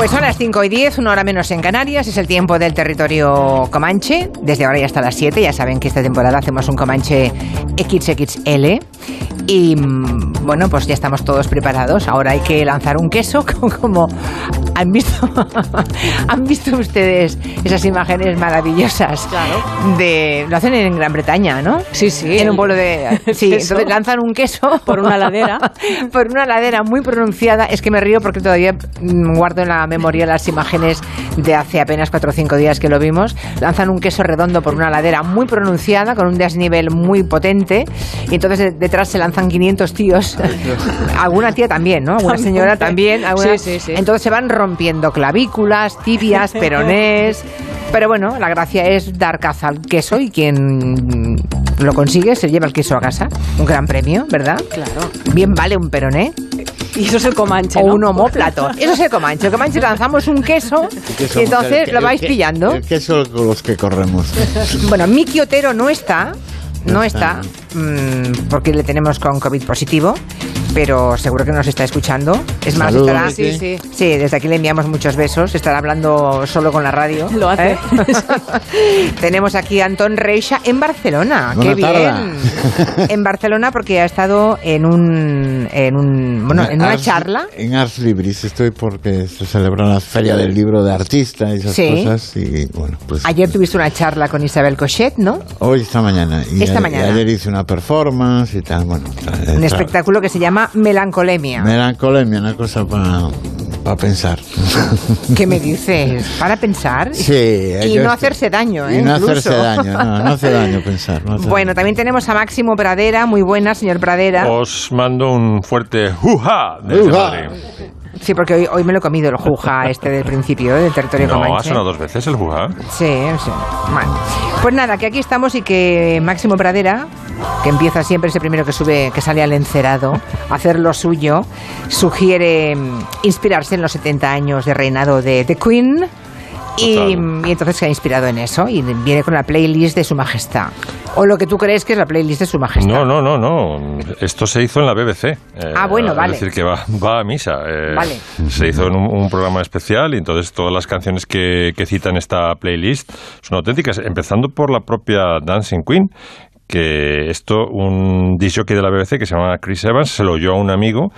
Pues son las 5 y 10, una hora menos en Canarias, es el tiempo del territorio Comanche. Desde ahora ya hasta las 7, ya saben que esta temporada hacemos un Comanche XXL. Y bueno, pues ya estamos todos preparados. Ahora hay que lanzar un queso, como han visto, han visto ustedes esas imágenes maravillosas. Claro. De, lo hacen en Gran Bretaña, ¿no? Sí, sí. En un pueblo de. Sí, Queso. entonces lanzan un queso. Por una ladera. por una ladera muy pronunciada. Es que me río porque todavía mm, guardo en la memoria las imágenes de hace apenas 4 o 5 días que lo vimos. Lanzan un queso redondo por una ladera muy pronunciada, con un desnivel muy potente. Y entonces de- detrás se lanzan 500 tíos. Alguna tía también, ¿no? Alguna señora también. alguna- Sí, sí, sí. Entonces se van rompiendo clavículas, tibias, peronés. Pero bueno, la gracia es dar caza al queso y quien lo consigue se lleva el queso a casa. Un gran premio, ¿verdad? Claro. Bien vale un peroné Y eso es el comanche, o ¿no? un homóplato. Eso es el comanche. El comanche lanzamos un queso y entonces lo vais pillando. El queso con los que corremos. Bueno, Miki Otero no está, no está, mm, porque le tenemos con COVID positivo, pero seguro que nos está escuchando. Es más, Saludos, estará... Sí, sí. Sí, desde aquí le enviamos muchos besos. Estará hablando solo con la radio. Lo hace. ¿eh? Tenemos aquí a Antón Reixa en Barcelona. Buena ¡Qué bien! En Barcelona porque ha estado en un, en un, bueno, en una Ars- charla. En Ars Libris estoy porque se celebra la feria del libro de artista y esas Sí. cosas. Y bueno, pues. Ayer tuviste una charla con Isabel Cochet, ¿no? Hoy, esta mañana. Y Esta a- mañana. y ayer hice una performance y tal. Bueno, Un espectáculo que se llama Melancolemia. Melancolemia, una cosa para pensar. ¿Qué me dices? ¿Para pensar? Sí. Y no estoy- hacerse daño, ¿eh? Y no Incluso. hacerse daño, no, no hace daño pensar. no hace Bueno, daño. también tenemos a Máximo Pradera, muy buena, señor Pradera. Os mando un fuerte juja desde Uja. Madrid. Sí, porque hoy, hoy me lo he comido el juja este del principio, ¿eh? del territorio No, ha comanche. sonado dos veces el juja. Sí, sí. Bueno. Pues nada, que aquí estamos y que Máximo Pradera, que empieza siempre, ese primero que sube, que sale al encerado, a hacer lo suyo, sugiere mm, inspirarse en los 70 años de reinado de The Queen. Y, entonces se ha inspirado en eso y viene con la playlist de su majestad. O lo que tú crees que es la playlist de su majestad. No, no, no, no. Esto se hizo en la BBC. eh, Ah, bueno, vale. Es decir, que va, va a misa. eh, Vale. Se hizo en un, un programa especial y entonces todas las canciones que, que citan esta playlist son auténticas, empezando por la propia Dancing Queen que esto, un disc jockey de la BBC que se llama Chris Evans, se lo oyó a un amigo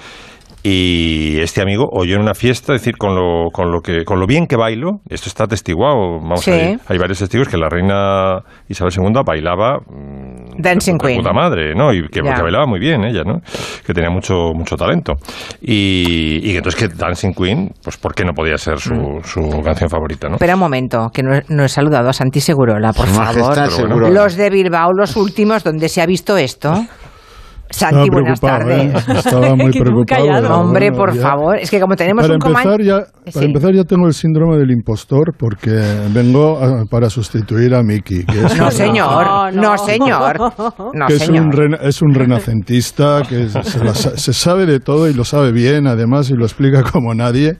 y este amigo oyó en una fiesta, es decir, con lo, con lo, que, con lo bien que bailo, esto está atestiguado, vamos Sí. a ver, hay varios testigos que la reina Isabel II bailaba mm, Dancing de Queen. puta madre, ¿no? Y que, bailaba muy bien ella, ¿no? Que tenía mucho, mucho talento. Y, y entonces que Dancing Queen, pues ¿por qué no podía ser su, Mm. su canción favorita, no? Espera un momento, que no, he- no he saludado a Santi Segurola, por Su favor. Majestad bueno. Los de Bilbao, los últimos, ¿dónde se ha visto esto? Santi, buenas preocupado, tardes. ¿eh? Estaba muy preocupado. Hombre, bueno, por ya- favor, es que como tenemos Para un coman- empezar, ya, Sí. para empezar ya tengo el síndrome del impostor porque vengo a- para sustituir a Miki. Que es, No, señor, no, No, no. señor. No, que es señor. un, rena- es un renacentista, que se, la se sabe de todo y lo sabe bien, además, y lo explica como nadie.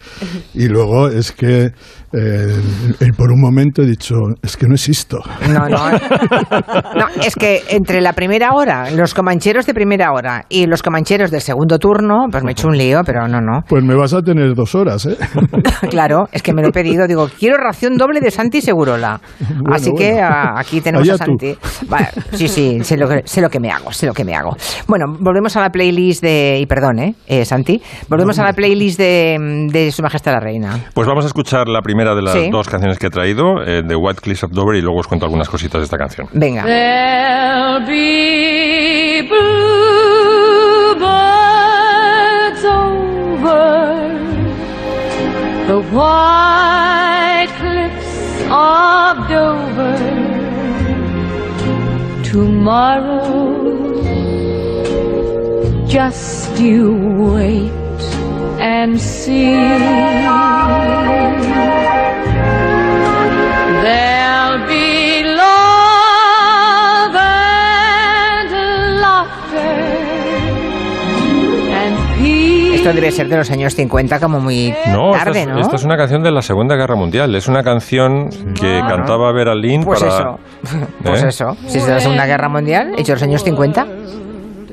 Y luego es que eh, y por un momento he dicho, es que no existo. No, no. No, es que entre la primera hora, los comancheros de primera hora y los comancheros del segundo turno, pues me he hecho un lío, pero no, no. Pues me vas a tener dos horas, ¿eh? Claro, es que me lo he pedido. Digo, quiero ración doble de Santi Segurola. Bueno, Así que bueno. a- aquí tenemos Allá a Santi. Vale, sí, sí, sé lo, que, sé lo que me hago, sé lo que me hago. Bueno, volvemos a la playlist de... Y perdón, ¿eh, eh, Santi? Volvemos a la playlist de, de Su Majestad la Reina. Pues vamos a escuchar la primera de las Sí. dos canciones que he traído, eh, de White Cliffs of Dover, y luego os cuento algunas cositas de esta canción. Venga. There'll be bluebirds the white cliffs of Dover. Tomorrow, just you wait and see. There'll Esto debe ser de los años 50 como muy No, esta tarde, es, ¿no? esta es una canción de la Segunda Guerra Mundial. Es una canción que Ah. cantaba Vera Lynn Pues para... eso, pues ¿Eh? eso. Si es de la Segunda Guerra Mundial, hecho los años 50.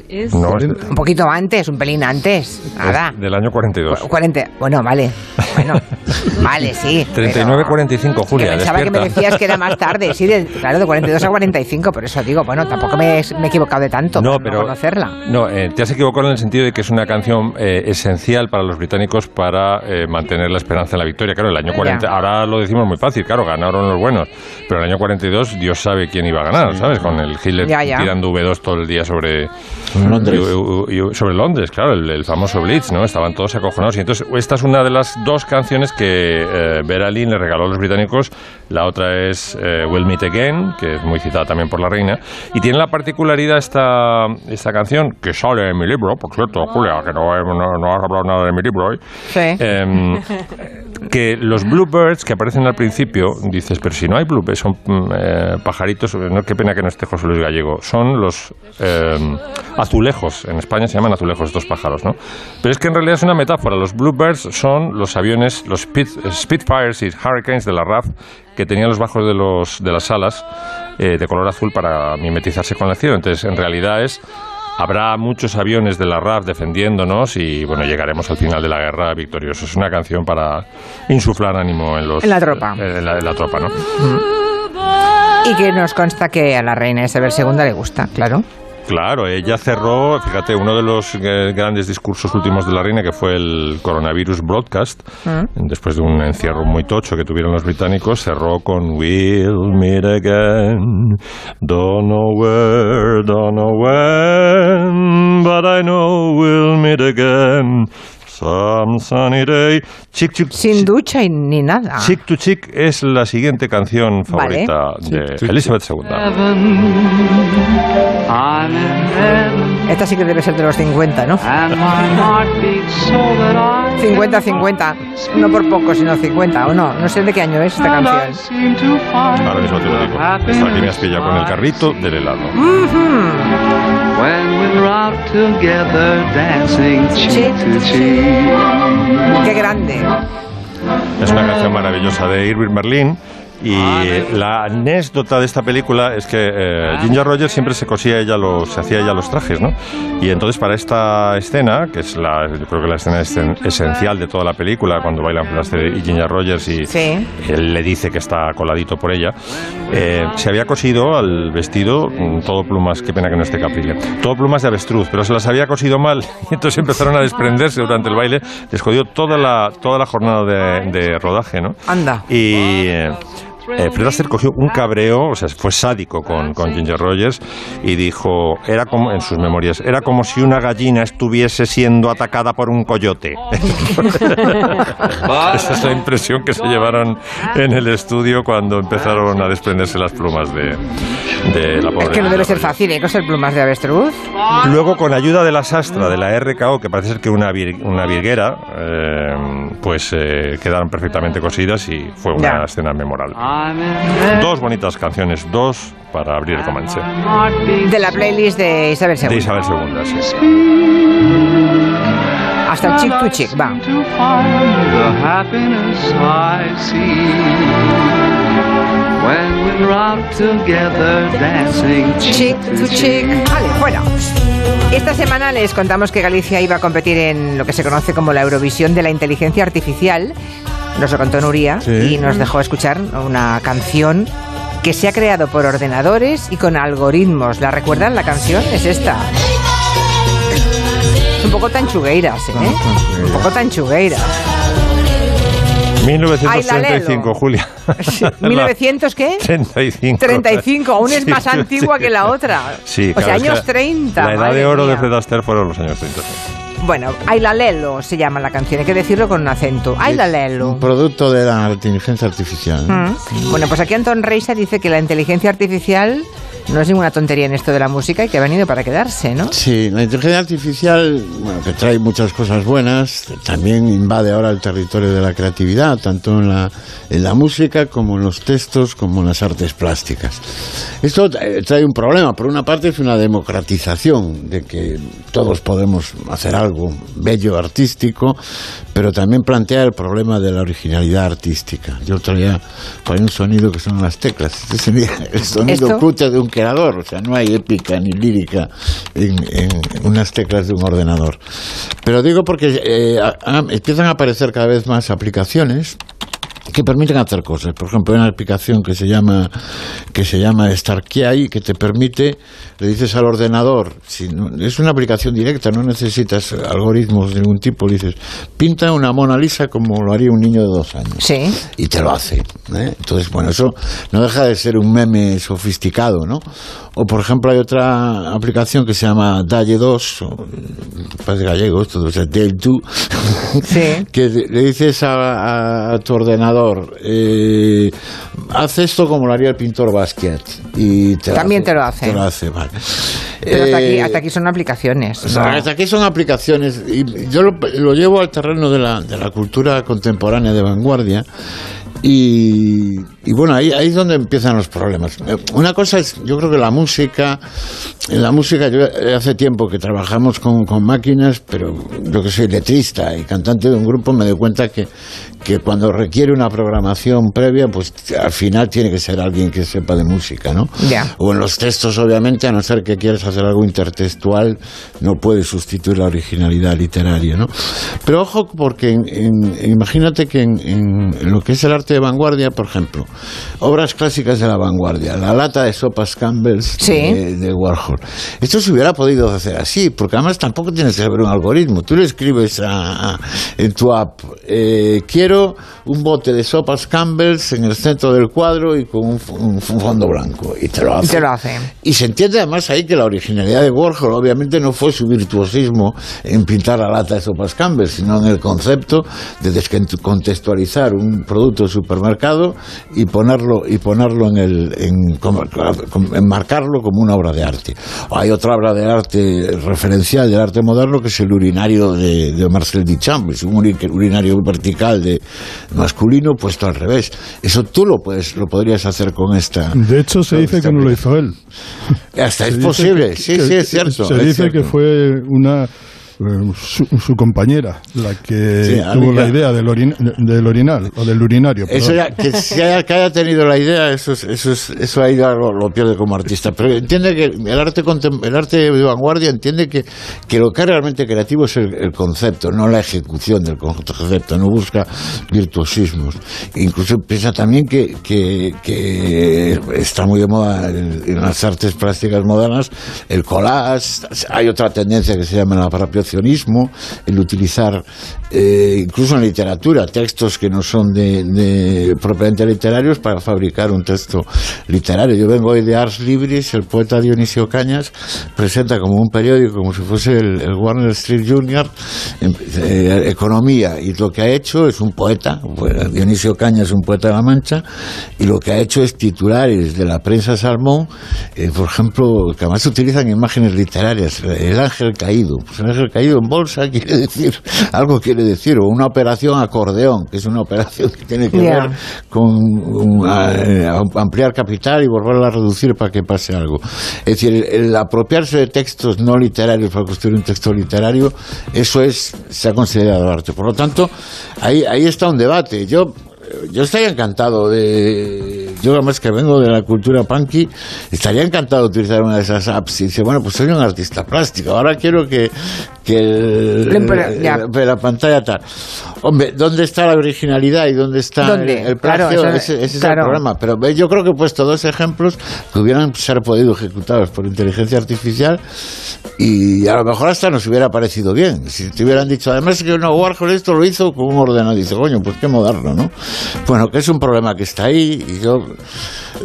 No, es, Un poquito antes, un pelín antes. Nada. del año 42. Cu- 40. Bueno, vale. Bueno, vale, sí. pero- 39-45, Julia, Que pensaba que me decías que era más tarde, sí, de- claro, de 42 a 45, por eso digo, bueno, tampoco me, he- me he equivocado de tanto No, pero conocerla. No, eh, te has equivocado en el sentido de que es una canción eh, esencial para los británicos para eh, mantener la esperanza en la victoria. Claro, el año 40, Ya. ahora lo decimos muy fácil, claro, ganaron los buenos, pero el año 42 Dios sabe quién iba a ganar, ¿sabes? Con el Hitler Ya, ya. tirando V2 todo el día sobre Londres. y- y- y- sobre Londres, claro, el, el famoso Blitz, ¿no? Estaban todos acojonados. Y entonces, esta es una de las dos canciones que eh, Vera Lynn le regaló a los británicos. La otra es eh, We'll Meet Again, que es muy citada también por la reina. Y tiene la particularidad esta, esta canción, que sale en mi libro, por cierto, Julia, que no, no, no has hablado nada de mi libro hoy. Sí. Em, que los bluebirds que aparecen al principio, dices, pero si no hay bluebirds, son mm, eh, pajaritos, no, qué pena que no esté José Luis Gallego, son los em, azulejos, en España se llaman azulejos estos pájaros, ¿no? Pero es que en realidad es una metáfora, los bluebirds son los aviones, los Spit- Spitfires y Hurricanes de la RAF que tenían los bajos de, los, de las alas eh, de color azul para mimetizarse con el cielo, entonces en realidad es Habrá muchos aviones de la RAF defendiéndonos y bueno, llegaremos al final de la guerra victoriosos. Es una canción para insuflar ánimo en los En la tropa. en la, en la tropa, ¿no? Y que nos consta que a la reina Isabel II le gusta, claro. Claro, ella cerró, fíjate, uno de los eh, grandes discursos últimos de la reina, que fue el coronavirus broadcast, después de un encierro muy tocho que tuvieron los británicos, cerró con We'll meet again, don't know where, don't know when, but I know we'll meet again, some sunny day. Chick, chick, Sin chick- ducha y ni nada. Chick to Chick es la siguiente canción Vale. favorita de Elizabeth II. Esta sí que debe ser de los 50, ¿no? and my heart beats so that I 50-50. No por poco, sino 50, ¿o no? No sé de qué año es esta canción. Ahora mismo te lo digo. Está aquí me has pillado con el carrito del helado. we're out together dancing cheek to cheek. Qué grande. Es una canción maravillosa de Irving Berlin. Y la anécdota de esta película es que eh, Ginger Rogers siempre se cosía ella los, se hacía ella los trajes, ¿no? Y entonces para esta escena, que es la, yo creo que la escena esen- esencial de toda la película, cuando bailan Astaire y Ginger Rogers y Sí. él le dice que está coladito por ella, eh, se había cosido al vestido mm, todo plumas, qué pena que no esté Caprile, todo plumas de avestruz, pero se las había cosido mal y entonces empezaron a desprenderse durante el baile, les jodió toda la, toda la jornada de, de rodaje, ¿no? Anda. Y eh, eh, Fred Astaire cogió un cabreo, o sea, fue sádico con, con Ginger Rogers y dijo, era como, en sus memorias, era como si una gallina estuviese siendo atacada por un coyote. Esa es la impresión que se llevaron en el estudio cuando empezaron a desprenderse las plumas de, de la pobre. Es que no debe ser fácil, ¿eh? Coser plumas de avestruz. Luego, con ayuda de la sastra de la RKO, que parece ser que una, vir- una virguera, eh, pues eh, quedaron perfectamente cosidas y fue una Ya. escena memorable. Dos bonitas canciones, dos para abrir el Comanche. De la playlist de Isabel De II. Isabel II, sí. Hasta el chick to chick, va. When we rock together dancing cheek to cheek. Vale, bueno. Esta semana les contamos que Galicia iba a competir en lo que se conoce como la Eurovisión de la Inteligencia Artificial. Nos lo contó Nuria sí. y nos dejó escuchar una canción que se ha creado por ordenadores y con algoritmos. ¿La recuerdan? La canción es esta. Es un poco tanchugueiras, ¿eh? Ah, un poco tanchugueiras. 1935, Julia. ¿1900 qué? 35. 35, aún es más antigua que la otra. Sí, o sea, años 30. La edad de oro de Fred Astaire fueron los años 30. Bueno, Ayla Lelo se llama la canción, hay que decirlo con un acento. Ayla Lelo. Un producto de la inteligencia artificial. ¿eh? Mm. Bueno, pues aquí Anton Reisa dice que la inteligencia artificial no es ninguna tontería en esto de la música y que ha venido para quedarse, ¿no? Sí, la inteligencia artificial, bueno, que trae muchas cosas buenas, también invade ahora el territorio de la creatividad, tanto en la, en la música como en los textos, como en las artes plásticas. Esto eh, trae un problema. Por una parte es una democratización de que todos podemos hacer algo bello, artístico, pero también plantea el problema de la originalidad artística. Yo traía ahí un sonido que son las teclas. Este sería el sonido ¿Esto? cutre de un o sea, no hay épica ni lírica en, unas teclas de un ordenador. Pero digo porque eh, empiezan a aparecer cada vez más aplicaciones que permiten hacer cosas. Por ejemplo, hay una aplicación que se llama que se llama StarKey que te permite, le dices al ordenador, si no- es una aplicación directa, no necesitas algoritmos de ningún tipo, le dices, pinta una Mona Lisa como lo haría un niño de dos años. Sí. Y te lo hace. ¿eh? Entonces, bueno, eso no deja de ser un meme sofisticado, ¿no? O, por ejemplo, hay otra aplicación que se llama Dalle 2, o, parece gallego esto, o sea, Dale 2, Sí. que le dices a, a- a tu ordenador, eh, haz esto como lo haría el pintor Basquiat. Y te También te lo hace. Te lo hace, vale. Pero hasta, aquí, Eh, hasta aquí son aplicaciones. o sea, ¿no? hasta aquí son aplicaciones y yo lo, lo llevo al terreno de la, de la cultura contemporánea de vanguardia y, y bueno, ahí, ahí es donde empiezan los problemas. Eh, Una cosa es, yo creo que la música, en la música yo eh, hace tiempo que trabajamos con, con máquinas, pero yo que soy letrista y cantante de un grupo me doy cuenta que, que cuando requiere una programación previa, pues al final tiene que ser alguien que sepa de música, ¿no? Ya. O en los textos, obviamente, a no ser que quieras hacer algo intertextual, no puedes sustituir la originalidad literaria, ¿no? Pero ojo, porque en- en- imagínate que en- en lo que es el arte de vanguardia, por ejemplo, obras clásicas de la vanguardia, la lata de sopas Campbell's Sí. de, de Warhol. Esto se hubiera podido hacer así, porque además tampoco tienes que saber un algoritmo. Tú le escribes a- a- en tu app, eh, quiero un bote de sopas Campbell's en el centro del cuadro y con un, f- un fondo blanco, y te lo hace. Y te lo hace. Y se entiende además ahí que la originalidad de Warhol obviamente no fue su virtuosismo en pintar la lata de sopas Campbell, sino en el concepto de descontextualizar un producto de supermercado y ponerlo y ponerlo en el en, como- enmarcarlo como una obra de arte. Hay otra obra de arte referencial del arte moderno que es el urinario de, de Marcel Duchamp, es un uri- urinario vertical de masculino puesto al revés. Eso tú lo puedes lo podrías hacer con esta De hecho, se dice que no lo hizo él. hasta Se es posible, que- sí, que- sí, es cierto. Se es dice cierto. que fue una su, su compañera la que Sí, tuvo la idea del, orin- del orinal o del urinario. Eso ya, que, se haya, que haya tenido la idea, eso, es- eso, es- eso ahí ya lo, lo pierde como artista. Pero entiende que el arte, el arte de vanguardia entiende que, que lo que es realmente creativo es el, el concepto, no la ejecución del concepto, no busca virtuosismos. Incluso piensa también que, que, que está muy de moda el- en las artes plásticas modernas el collage, hay otra tendencia que se llama el el utilizar eh, incluso en literatura textos que no son de, de propiamente literarios para fabricar un texto literario. Yo vengo hoy de Ars Libris, el poeta Dionisio Cañas presenta como un periódico, como si fuese el, el Warner Street Junior, em- eh, economía, y lo que ha hecho es un poeta, Dionisio Cañas es un poeta de la Mancha, y lo que ha hecho es titulares de la prensa Salmón, eh, por ejemplo, que además utilizan imágenes literarias, el ángel caído, pues el ángel caído en bolsa quiere decir, algo quiere decir, o una operación acordeón, que es una operación que tiene que ver con a- eh, ampliar capital y volverla a reducir para que pase algo. Es decir, el, el apropiarse de textos no literarios para construir un texto literario, eso es se ha considerado arte. Por lo tanto, ahí, ahí está un debate. Yo yo estaría encantado de. Yo, además que vengo de la cultura punky, estaría encantado de utilizar una de esas apps y decir, bueno, pues soy un artista plástico, ahora quiero que, que el- Lo impre- ya. el- la pantalla tal. Hombre, ¿dónde está la originalidad y dónde está ¿Dónde? el, el Claro, plagio? eso- ese, ese claro. es el problema. Pero ve, yo creo que he puesto dos ejemplos que hubieran ser podido ejecutados por inteligencia artificial y a lo mejor hasta nos hubiera parecido bien. Si te hubieran dicho, además que no, Warhol esto lo hizo con un ordenador. Dice, coño, pues qué moderno, ¿no? Bueno, que es un problema que está ahí y yo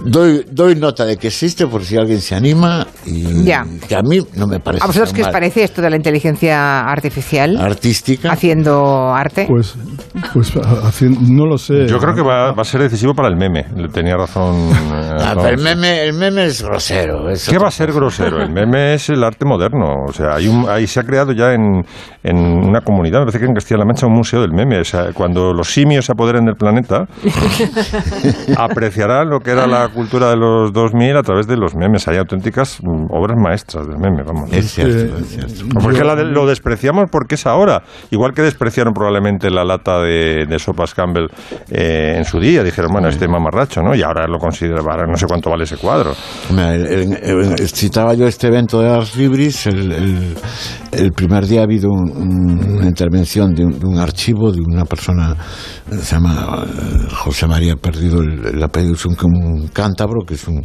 doy, doy nota de que existe por si alguien se anima y Ya. que a mí no me parece ¿A vosotros qué os parece esto de la inteligencia artificial artística. haciendo arte? Pues, pues no lo sé. Yo creo que va, va a ser decisivo para el meme. Tenía razón. eh, Ah, pero el meme, el meme es grosero. es ¿Qué va a ser grosero? El meme es el arte moderno. O sea, hay un, ahí se ha creado ya en, en una comunidad, me parece que en Castilla-La Mancha, un museo del meme. O sea, cuando los simios se apoderen del planeta, apreciarán lo que era la la cultura de los 2000 a través de los memes. Hay auténticas mm, obras maestras del meme, vamos. Es cierto, Eh, es cierto. Porque de- lo despreciamos porque es ahora. Igual que despreciaron probablemente la lata de, de sopas Campbell eh, en su día. Dijeron, bueno, este mamarracho, ¿no? Y ahora lo consideran, ahora no sé cuánto vale ese cuadro. Mira, el- el- el- citaba yo este evento de Ars Libris. El, el- el primer día ha habido un- un- una intervención de un, de un archivo de una persona, se llama eh, José María, perdido el, el apellido, es un, un cántabro, que es un,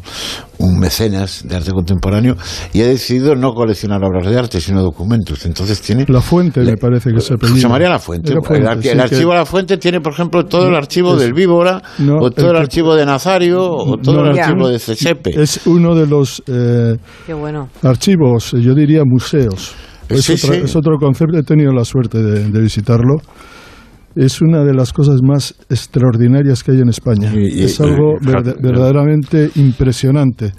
un mecenas de arte contemporáneo, y ha decidido no coleccionar obras de arte, sino documentos. Entonces tiene. La Fuente, Le- me parece que se apellida. José María La Fuente. Fuente, el, sí, archivo La Fuente tiene, por ejemplo, todo el archivo es- del Víbora, no, o todo el archivo de Nazario, o todo No, el archivo de Cesepe. Es uno de los eh, Qué bueno. archivos, yo diría museos. Es, Sí, otra- sí. es otro concepto, he tenido la suerte de, de visitarlo. Es una de las cosas más extraordinarias que hay en España. Y- y- es algo y- verdaderamente impresionante.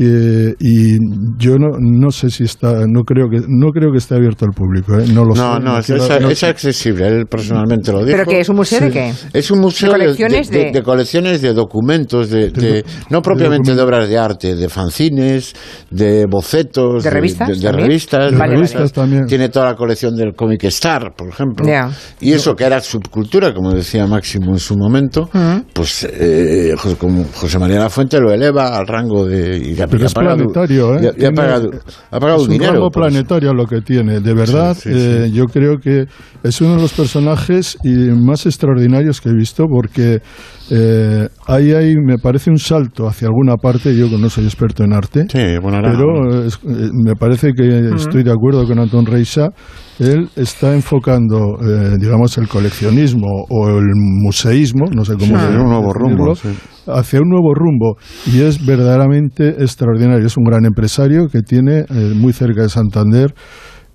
Eh, y yo no, no sé si está, no creo que no creo que esté abierto al público. ¿eh? No lo No, sé. no, es, quiero- es- no- es accesible, él personalmente lo dijo. ¿Pero que es un museo de qué? Es un museo ¿De de, colecciones de- de- de colecciones de documentos, de, de- no propiamente de obras de arte, de fanzines, de bocetos, ¿De revistas de, de revistas, De Vale, revistas también. Tiene toda la colección del Comic Star, por ejemplo. Ya. Y eso que era subcultura, como decía Máximo en su momento, pues eh, José, como José María Lafuente lo eleva al rango de... Pero es planetario, ¿eh? y ha- pagado, ha pagado es un dinero. rango por eso. planetario lo que tiene. De verdad, Sí, sí, eh, sí. yo creo que es uno de los personajes y más extraordinarios que he visto porque eh, ahí hay, me parece un salto hacia alguna parte. Yo que no soy experto en arte. Sí, bueno, ahora- Pero es- eh, me parece que estoy de acuerdo con Anton Reisa. Él está enfocando, eh, digamos, el coleccionismo o el museísmo, no sé cómo Sí, un nuevo rumbo, sí. hacia un nuevo rumbo. Y es verdaderamente extraordinario. Es un gran empresario que tiene eh, muy cerca de Santander.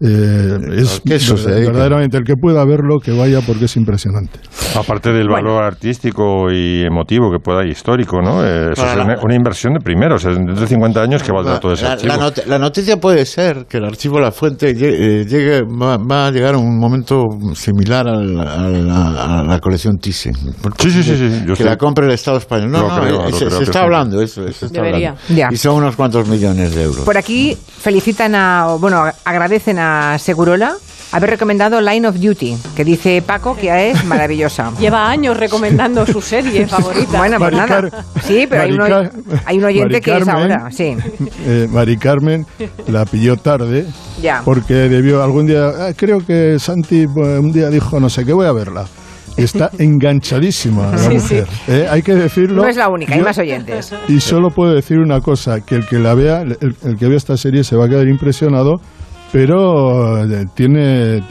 Eh, es ¿A qué eso se ver- dedica? verdaderamente el que pueda verlo que vaya porque es impresionante. Aparte del valor artístico y emotivo que pueda histórico, ¿no? Eh, eso Para es la- una, una inversión de primeros. Dentro de 50 años que valdrá La, todo ese la- archivo. la not- la noticia puede ser que el archivo La Fuente llegue, eh, llegue- va, va a llegar a un momento similar a la, a la- a la colección Thyssen. Sí, sí, sí, sí, yo que estoy- la compre el Estado español. No, no, creo, eh, se, se está hablando eso. se está Debería. hablando. Y son unos cuantos millones de euros. Por aquí felicitan a, o, bueno, agradecen a Segurola haber recomendado Line of Duty, que dice Paco que es maravillosa. Lleva años recomendando su serie favorita. Bueno, pues nada. Sí, pero hay, Car- hay un oyente Mari que es ahora, sí. Eh, Mari Carmen la pilló tarde Ya. porque debió algún día, ah, creo que Santi eh, un día dijo no sé qué voy a verla. Está enganchadísima la Sí, mujer. ¿eh? Hay que decirlo. No es la única, hay más oyentes. Y solo puedo decir una cosa, que el que la vea, el, el que vea esta serie se va a quedar impresionado, pero eh, tiene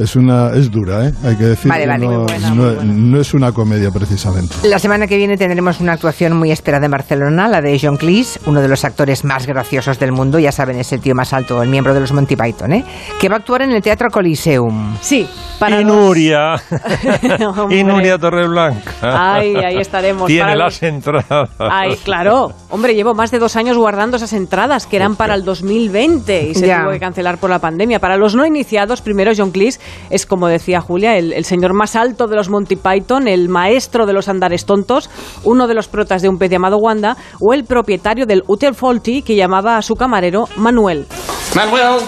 es una es dura, ¿eh? Hay que decir Vale, vale. no, buena, no- es una comedia precisamente. La semana que viene tendremos una actuación muy esperada en Barcelona, la de John Cleese, uno de los actores más graciosos del mundo, ya saben, es el tío más alto, el miembro de los Monty Python, ¿eh? que va a actuar en el Teatro Coliseum. Sí, para y los- Nuria. Hombre. y Nuria Torreblanca. Ay, ahí estaremos. Tiene Para las los- entradas. Ay, claro. Hombre, llevo más de dos años guardando esas entradas que eran para el 2020 y se Ya. tuvo que cancelar por la pandemia. Para los no iniciados, primero John Cleese es, como decía Julia, el, el señor más alto de los Monty Python, el maestro de los andares tontos, uno de los protas de un pez llamado Wanda o el propietario del Hotel Faulty que llamaba a su camarero Manuel. Manuel,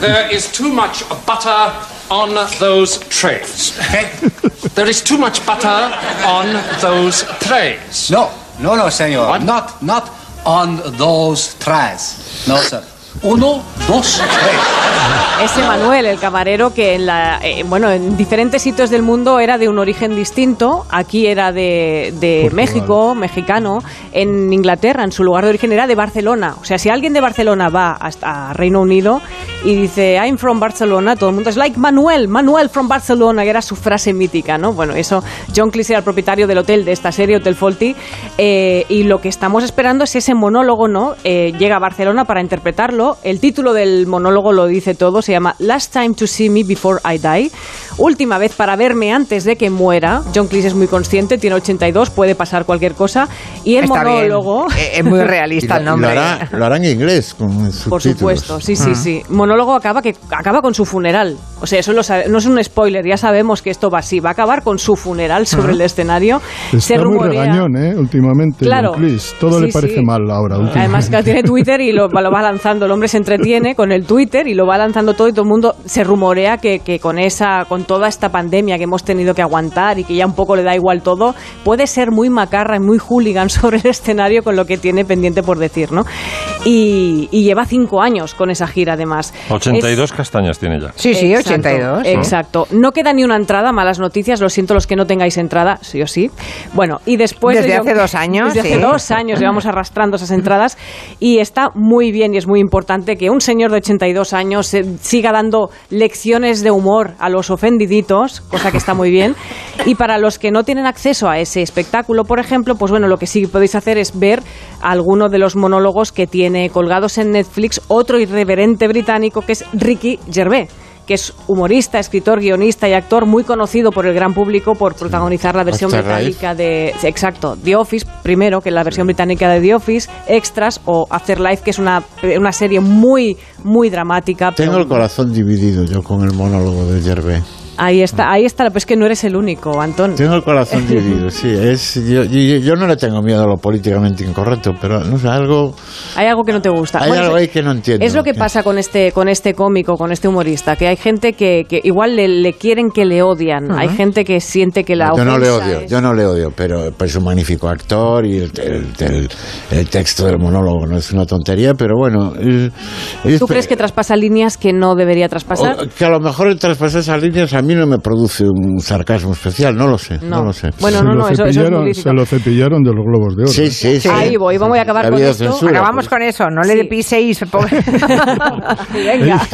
there is too much butter on those trays. There is too much butter on those trays. No, no, no, señor. Not, not on those trays. No, sir. Uno, dos, tres. Ese Manuel, el camarero que en la, eh, bueno, en diferentes sitios del mundo era de un origen distinto. Aquí era de. México, mexicano. En Inglaterra, en su lugar de origen, era de Barcelona. O sea, si alguien de Barcelona va hasta Reino Unido y dice I'm from Barcelona, todo el mundo es like Manuel, Manuel from Barcelona, que era su frase mítica, ¿no? Bueno, eso, John Cleese era el propietario del hotel de esta serie, Hotel Faulty, eh, y lo que estamos esperando es ese monólogo, ¿no? Eh, llega a Barcelona para interpretarlo. El título del monólogo lo dice todo, se llama Last Time to See Me Before I Die. última vez para verme antes de que muera. John Cleese es muy consciente, tiene 82, puede pasar cualquier cosa. Y el Está monólogo... Eh, Es muy realista lo, el lo nombre. hará, lo hará en inglés, con Por supuesto, sí, sí, sí. Monólogo acaba que acaba con su funeral. O sea, eso lo sabe- no es un spoiler, ya sabemos que esto va así. Va a acabar con su funeral sobre el escenario. Se Está muy rumorea. regañón, ¿eh? Últimamente, Claro. John Cleese. Todo Sí, le parece sí. mal ahora. Además que tiene Twitter y lo, lo va lanzando. Hombre se entretiene con el Twitter y lo va lanzando todo y todo el mundo se rumorea que, que con esa, con toda esta pandemia que hemos tenido que aguantar y que ya un poco le da igual todo, puede ser muy macarra y muy hooligan sobre el escenario con lo que tiene pendiente por decir, ¿no? Y, y lleva cinco años con esa gira además. 82 castañas tiene ya. Sí, sí, Exacto, 82. Exacto. No queda ni una entrada, malas noticias. Lo siento los que no tengáis entrada, sí o sí. Bueno, y después. Desde de- hace dos años, Desde sí. hace dos años llevamos arrastrando esas entradas. Y está muy bien y es muy importante que un señor de 82 años eh, siga dando lecciones de humor a los ofendiditos, cosa que está muy bien. Y para los que no tienen acceso a ese espectáculo, por ejemplo, pues bueno, lo que sí podéis hacer es ver alguno de los monólogos que tiene colgados en Netflix otro irreverente británico que es Ricky Gervais que es humorista, escritor, guionista y actor muy conocido por el gran público por protagonizar la versión británica de exacto, The Office primero, que es la versión británica de The Office, Extras o Afterlife, que es una, una serie muy muy dramática. pero- Tengo el corazón dividido yo con el monólogo de Gervais. Ahí está, ahí está, pero es que no eres el único, Antón. Tengo el corazón dividido, sí. Es, yo, yo, yo no le tengo miedo a lo políticamente incorrecto, pero no sé, algo... Hay algo que no te gusta. Hay algo es- ahí que no entiendo. Es lo que pasa con este, con este cómico, con este humorista, que hay gente que, que igual le, le quieren que le odian, hay gente que siente que la yo no le odio, es- yo no le odio, pero pues, es un magnífico actor y el, el- el- el texto del monólogo no es una tontería, pero bueno... ¿Tú crees que traspasa líneas que no debería traspasar? o- que a lo mejor el traspasar esas líneas a mí no me produce un sarcasmo especial, no lo sé, no, No. lo sé. Bueno, se no, no, eso, eso es muy se lo cepillaron de los globos de oro. Sí, ¿eh? sí, sí. Ahí voy, vamos a acabar con esto. censura, Acabamos pues. con eso, no le Sí. piséis. pobre- Venga.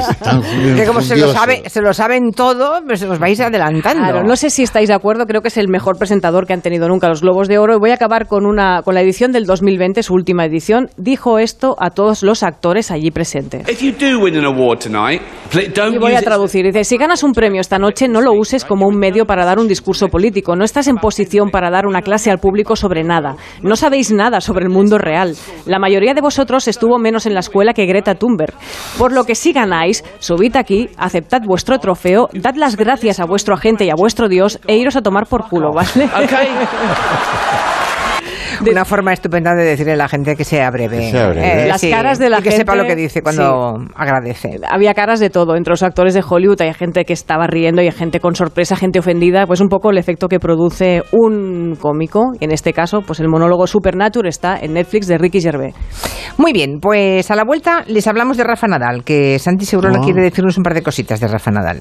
Que como se lo, sabe, se lo saben todo, pues os vais adelantando. Claro, no sé si estáis de acuerdo, creo que es el mejor presentador que han tenido nunca los Globos de Oro. Y voy a acabar con, una, con la edición del 2020, su última edición. Dijo esto a todos los actores allí presentes. If you do win an award tonight, pl- don't Y voy a traducir. Dice, si ganas un premio esta noche, no lo uses como un medio para dar un discurso político. No estás en posición para dar una clase al público sobre nada. No sabéis nada sobre el mundo real. La mayoría de vosotros estuvo menos en la escuela que Greta Thunberg. Por lo que si ganáis, subid aquí, aceptad vuestro trofeo, dad las gracias a vuestro agente y a vuestro Dios e iros a tomar por culo, ¿vale? Okay. Una forma estupenda de decirle a la gente que sea breve. Que sea breve. Las caras de la y que sepa gente- lo que dice cuando agradece. había caras de todo, entre los actores de Hollywood hay gente que estaba riendo y hay gente con sorpresa, gente ofendida, pues un poco el efecto que produce un cómico, y en este caso, pues el monólogo Supernatural está en Netflix de Ricky Gervais. Muy bien, pues a la vuelta les hablamos de Rafa Nadal, que Santi seguro Ah. quiere decirnos un par de cositas de Rafa Nadal.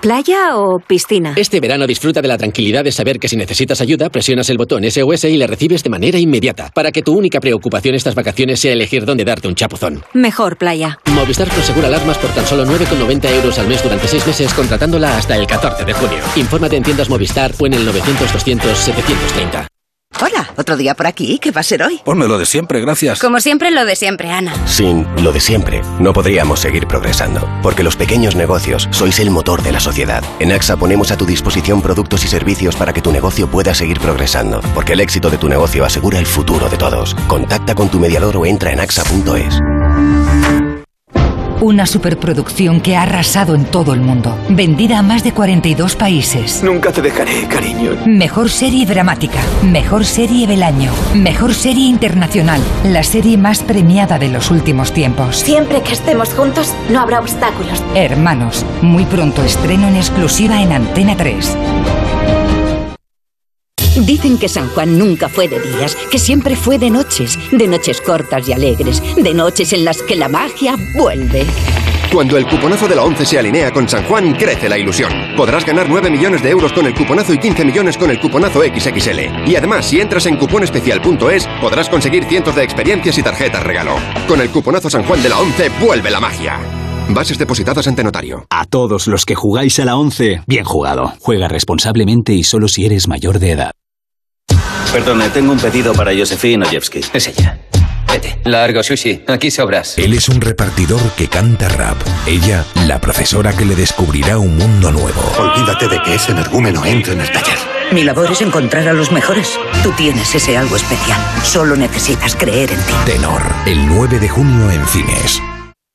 ¿Playa o piscina? Este verano disfruta de la tranquilidad de saber que si necesitas ayuda, presionas el botón SOS y le recibes de manera inmediata, para que tu única preocupación estas vacaciones sea elegir dónde darte un chapuzón. Mejor playa. Movistar Prosegura alarmas por tan solo 9,90 euros al mes durante 6 meses contratándola hasta el 14 de junio. Infórmate en tiendas Movistar o en el 900-200-730. Hola, otro día por aquí. ¿Qué va a ser hoy? Ponme lo de siempre, gracias. Como siempre, lo de siempre, Ana. Sin lo de siempre, no podríamos seguir progresando, porque los pequeños negocios sois el motor de la sociedad. En AXA ponemos a tu disposición productos y servicios para que tu negocio pueda seguir progresando, porque el éxito de tu negocio asegura el futuro de todos. Contacta con tu mediador o entra en axa.es. Una superproducción que ha arrasado en todo el mundo. Vendida a más de 42 países. Nunca te dejaré, cariño. Mejor serie dramática. Mejor serie del año. Mejor serie internacional. La serie más premiada de los últimos tiempos. Siempre que estemos juntos, no habrá obstáculos. Hermanos. Muy pronto estreno en exclusiva en Antena 3. Dicen que San Juan nunca fue de días, que siempre fue de noches, de noches cortas y alegres, de noches en las que la magia vuelve. Cuando el cuponazo de la 11 se alinea con San Juan, crece la ilusión. Podrás ganar 9 millones de euros con el cuponazo y 15 millones con el cuponazo XXL. Y además, si entras en cuponespecial.es, podrás conseguir cientos de experiencias y tarjetas regalo. Con el cuponazo San Juan de la 11, vuelve la magia. Bases depositadas ante notario. A todos los que jugáis a la 11, bien jugado. Juega responsablemente y solo si eres mayor de edad. Perdone, tengo un pedido para Josefina Ojewski. Es ella. Vete. Largo, Sushi. Aquí sobras. Él es un repartidor que canta rap. Ella, la profesora que le descubrirá un mundo nuevo. Olvídate de que ese energúmeno entre en el taller. Mi labor es encontrar a los mejores. Tú tienes ese algo especial. Solo necesitas creer en ti. Tenor, el 9 de junio en cines.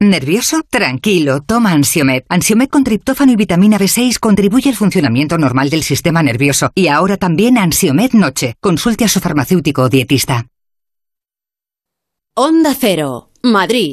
¿Nervioso? Tranquilo, toma Ansiomed. Ansiomed con triptófano y vitamina B6 contribuye al funcionamiento normal del sistema nervioso. Y ahora también Ansiomed Noche. Consulte a su farmacéutico o dietista. Onda Cero, Madrid.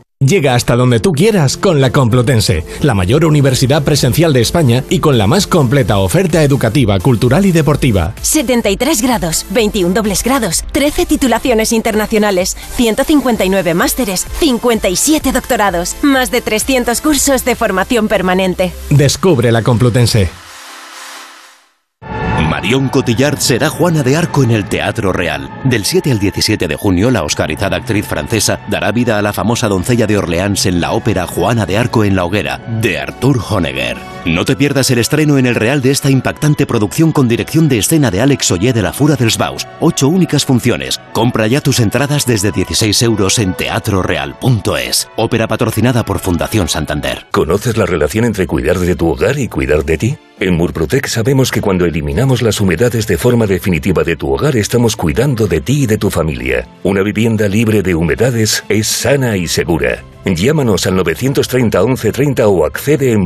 Llega hasta donde tú quieras con la Complutense, la mayor universidad presencial de España y con la más completa oferta educativa, cultural y deportiva. 73 grados, 21 dobles grados, 13 titulaciones internacionales, 159 másteres, 57 doctorados, más de 300 cursos de formación permanente. Descubre la Complutense. Marion Cotillard será Juana de Arco en el Teatro Real. Del 7 al 17 de junio, la oscarizada actriz francesa dará vida a la famosa doncella de Orleans en la ópera Juana de Arco en la hoguera, de Arthur Honegger. No te pierdas el estreno en el Real de esta impactante producción con dirección de escena de Alex Ollé de la Fura dels Baus. Ocho únicas funciones. Compra ya tus entradas desde 16 euros en teatroreal.es. Ópera patrocinada por Fundación Santander. ¿Conoces la relación entre cuidar de tu hogar y cuidar de ti? En Murprotec sabemos que cuando eliminamos las humedades de forma definitiva de tu hogar estamos cuidando de ti y de tu familia. Una vivienda libre de humedades es sana y segura. Llámanos al 930 1130 o accede en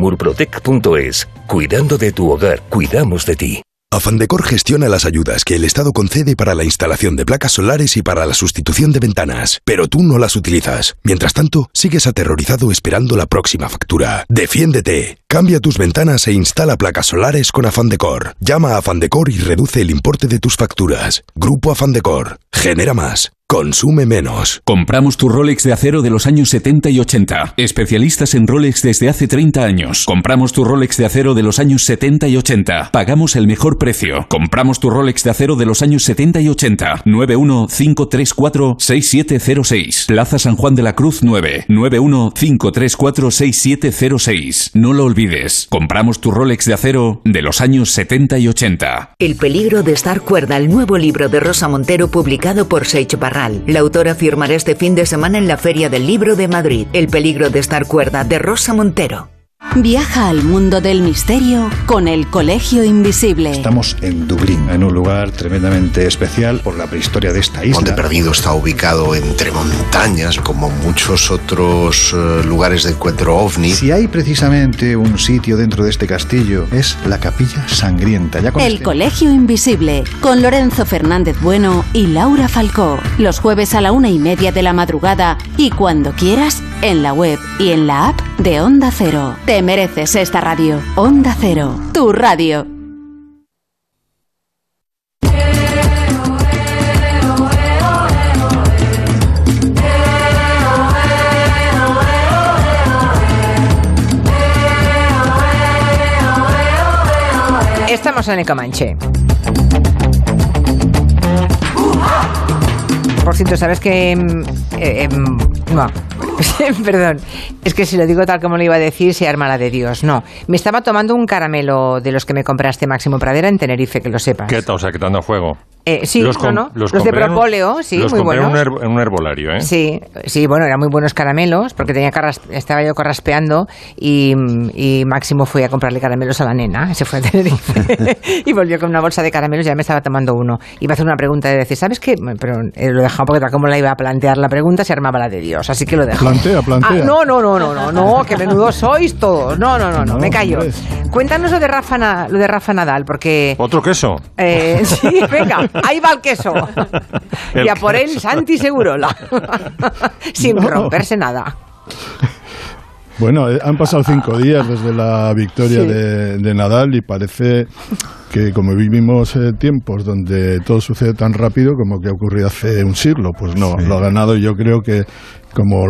murprotec.es. Cuidando de tu hogar, cuidamos de ti. Afandecor gestiona las ayudas que el Estado concede para la instalación de placas solares y para la sustitución de ventanas, pero tú no las utilizas. Mientras tanto, sigues aterrorizado esperando la próxima factura. Defiéndete. Cambia tus ventanas e instala placas solares con Afandecor. Llama a Afandecor y reduce el importe de tus facturas. Grupo Afandecor. Genera más. Consume menos. Compramos tu Rolex de acero de los años 70 y 80. Especialistas en Rolex desde hace 30 años. Compramos tu Rolex de acero de los años 70 y 80. Pagamos el mejor precio. Compramos tu Rolex de acero de los años 70 y 80. 915346706. Plaza San Juan de la Cruz 9. 915346706. No lo olvides. Compramos tu Rolex de acero de los años 70 y 80. El peligro de estar cuerda, el nuevo libro de Rosa Montero publicado por Seix Barral. La autora firmará este fin de semana en la Feria del Libro de Madrid. El peligro de estar cuerda de Rosa Montero. Viaja al mundo del misterio con el Colegio Invisible. Estamos en Dublín, en un lugar tremendamente especial por la prehistoria de esta isla. Monte Perdido está ubicado entre montañas, como muchos otros eh, lugares de encuentro ovni. Si hay precisamente un sitio dentro de este castillo, es la Capilla Sangrienta. Ya El Colegio Invisible, con Lorenzo Fernández Bueno y Laura Falcó. Los jueves a la una y media de la madrugada y cuando quieras, en la web y en la app de Onda Cero. Te mereces esta radio. Onda Cero, tu radio. Estamos en el Comanche. Por cierto, ¿sabes que... mm, eh, em, no, Perdón, es que si lo digo tal como lo iba a decir, se arma la de Dios. No, me estaba tomando un caramelo de los que me compraste Máximo Pradera en Tenerife, que lo sepas. ¿Qué tal? O sea, que te fuego. Eh, sí, Los no, com- no. los Los, de propóleo, sí, los muy compré en buenos. un, en un herbolario, ¿eh? Sí, sí, bueno, eran muy buenos caramelos, porque tenía carras- estaba yo carraspeando y, y Máximo fue a comprarle caramelos a la nena, se fue a Tenerife y volvió con una bolsa de caramelos y ya me estaba tomando uno. Iba a hacer una pregunta de decir, ¿sabes qué? Pero eh, lo he dejado porque tal como la iba a plantear la pregunta se armaba la de Dios, así que lo dejo. Plantea, plantea. Ah, no, no, no, no, no, no, que menudo sois todos. No, no, no, no, No, me callo. hombre. Cuéntanos lo de Rafa, Na- lo de Rafa Nadal, porque... ¿Otro queso? Eh, sí, venga, ahí va el queso. El y a por él. Santi Segurola. Sin No. romperse nada. Bueno, eh, han pasado cinco días desde la victoria Sí. de, de Nadal y parece que como vivimos eh, tiempos donde todo sucede tan rápido como que ha ocurrido hace un siglo, pues no, lo ha ganado y yo creo que como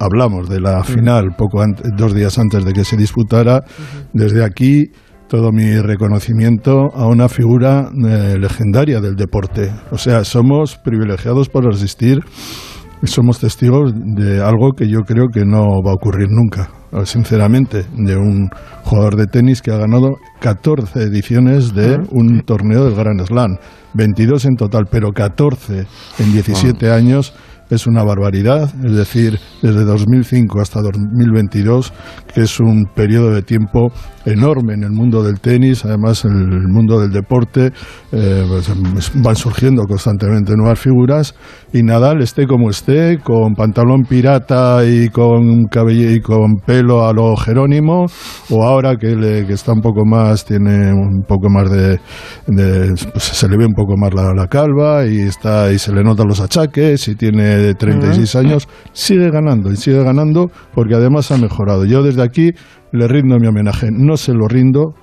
hablamos de la final poco ante- dos días antes de que se disputara, desde aquí todo mi reconocimiento a una figura eh, legendaria del deporte. O sea, somos privilegiados por asistir somos testigos de algo que yo creo que no va a ocurrir nunca, sinceramente, de un jugador de tenis que ha ganado 14 ediciones de un torneo del Grand Slam, 22 en total, pero 14 en 17 años es una barbaridad, es decir, desde 2005 hasta 2022, que es un periodo de tiempo enorme en el mundo del tenis, además en el mundo del deporte eh, pues, van surgiendo constantemente nuevas figuras y Nadal esté como esté, con pantalón pirata y con cabello y con pelo a lo Jerónimo, o ahora que, le- que está un poco más, tiene un poco más de, de- pues, se le ve un poco más la, la calva y está y se le notan los achaques y tiene 36 años, sigue ganando y sigue ganando porque además ha mejorado. Yo desde aquí le rindo mi homenaje, no se lo rindo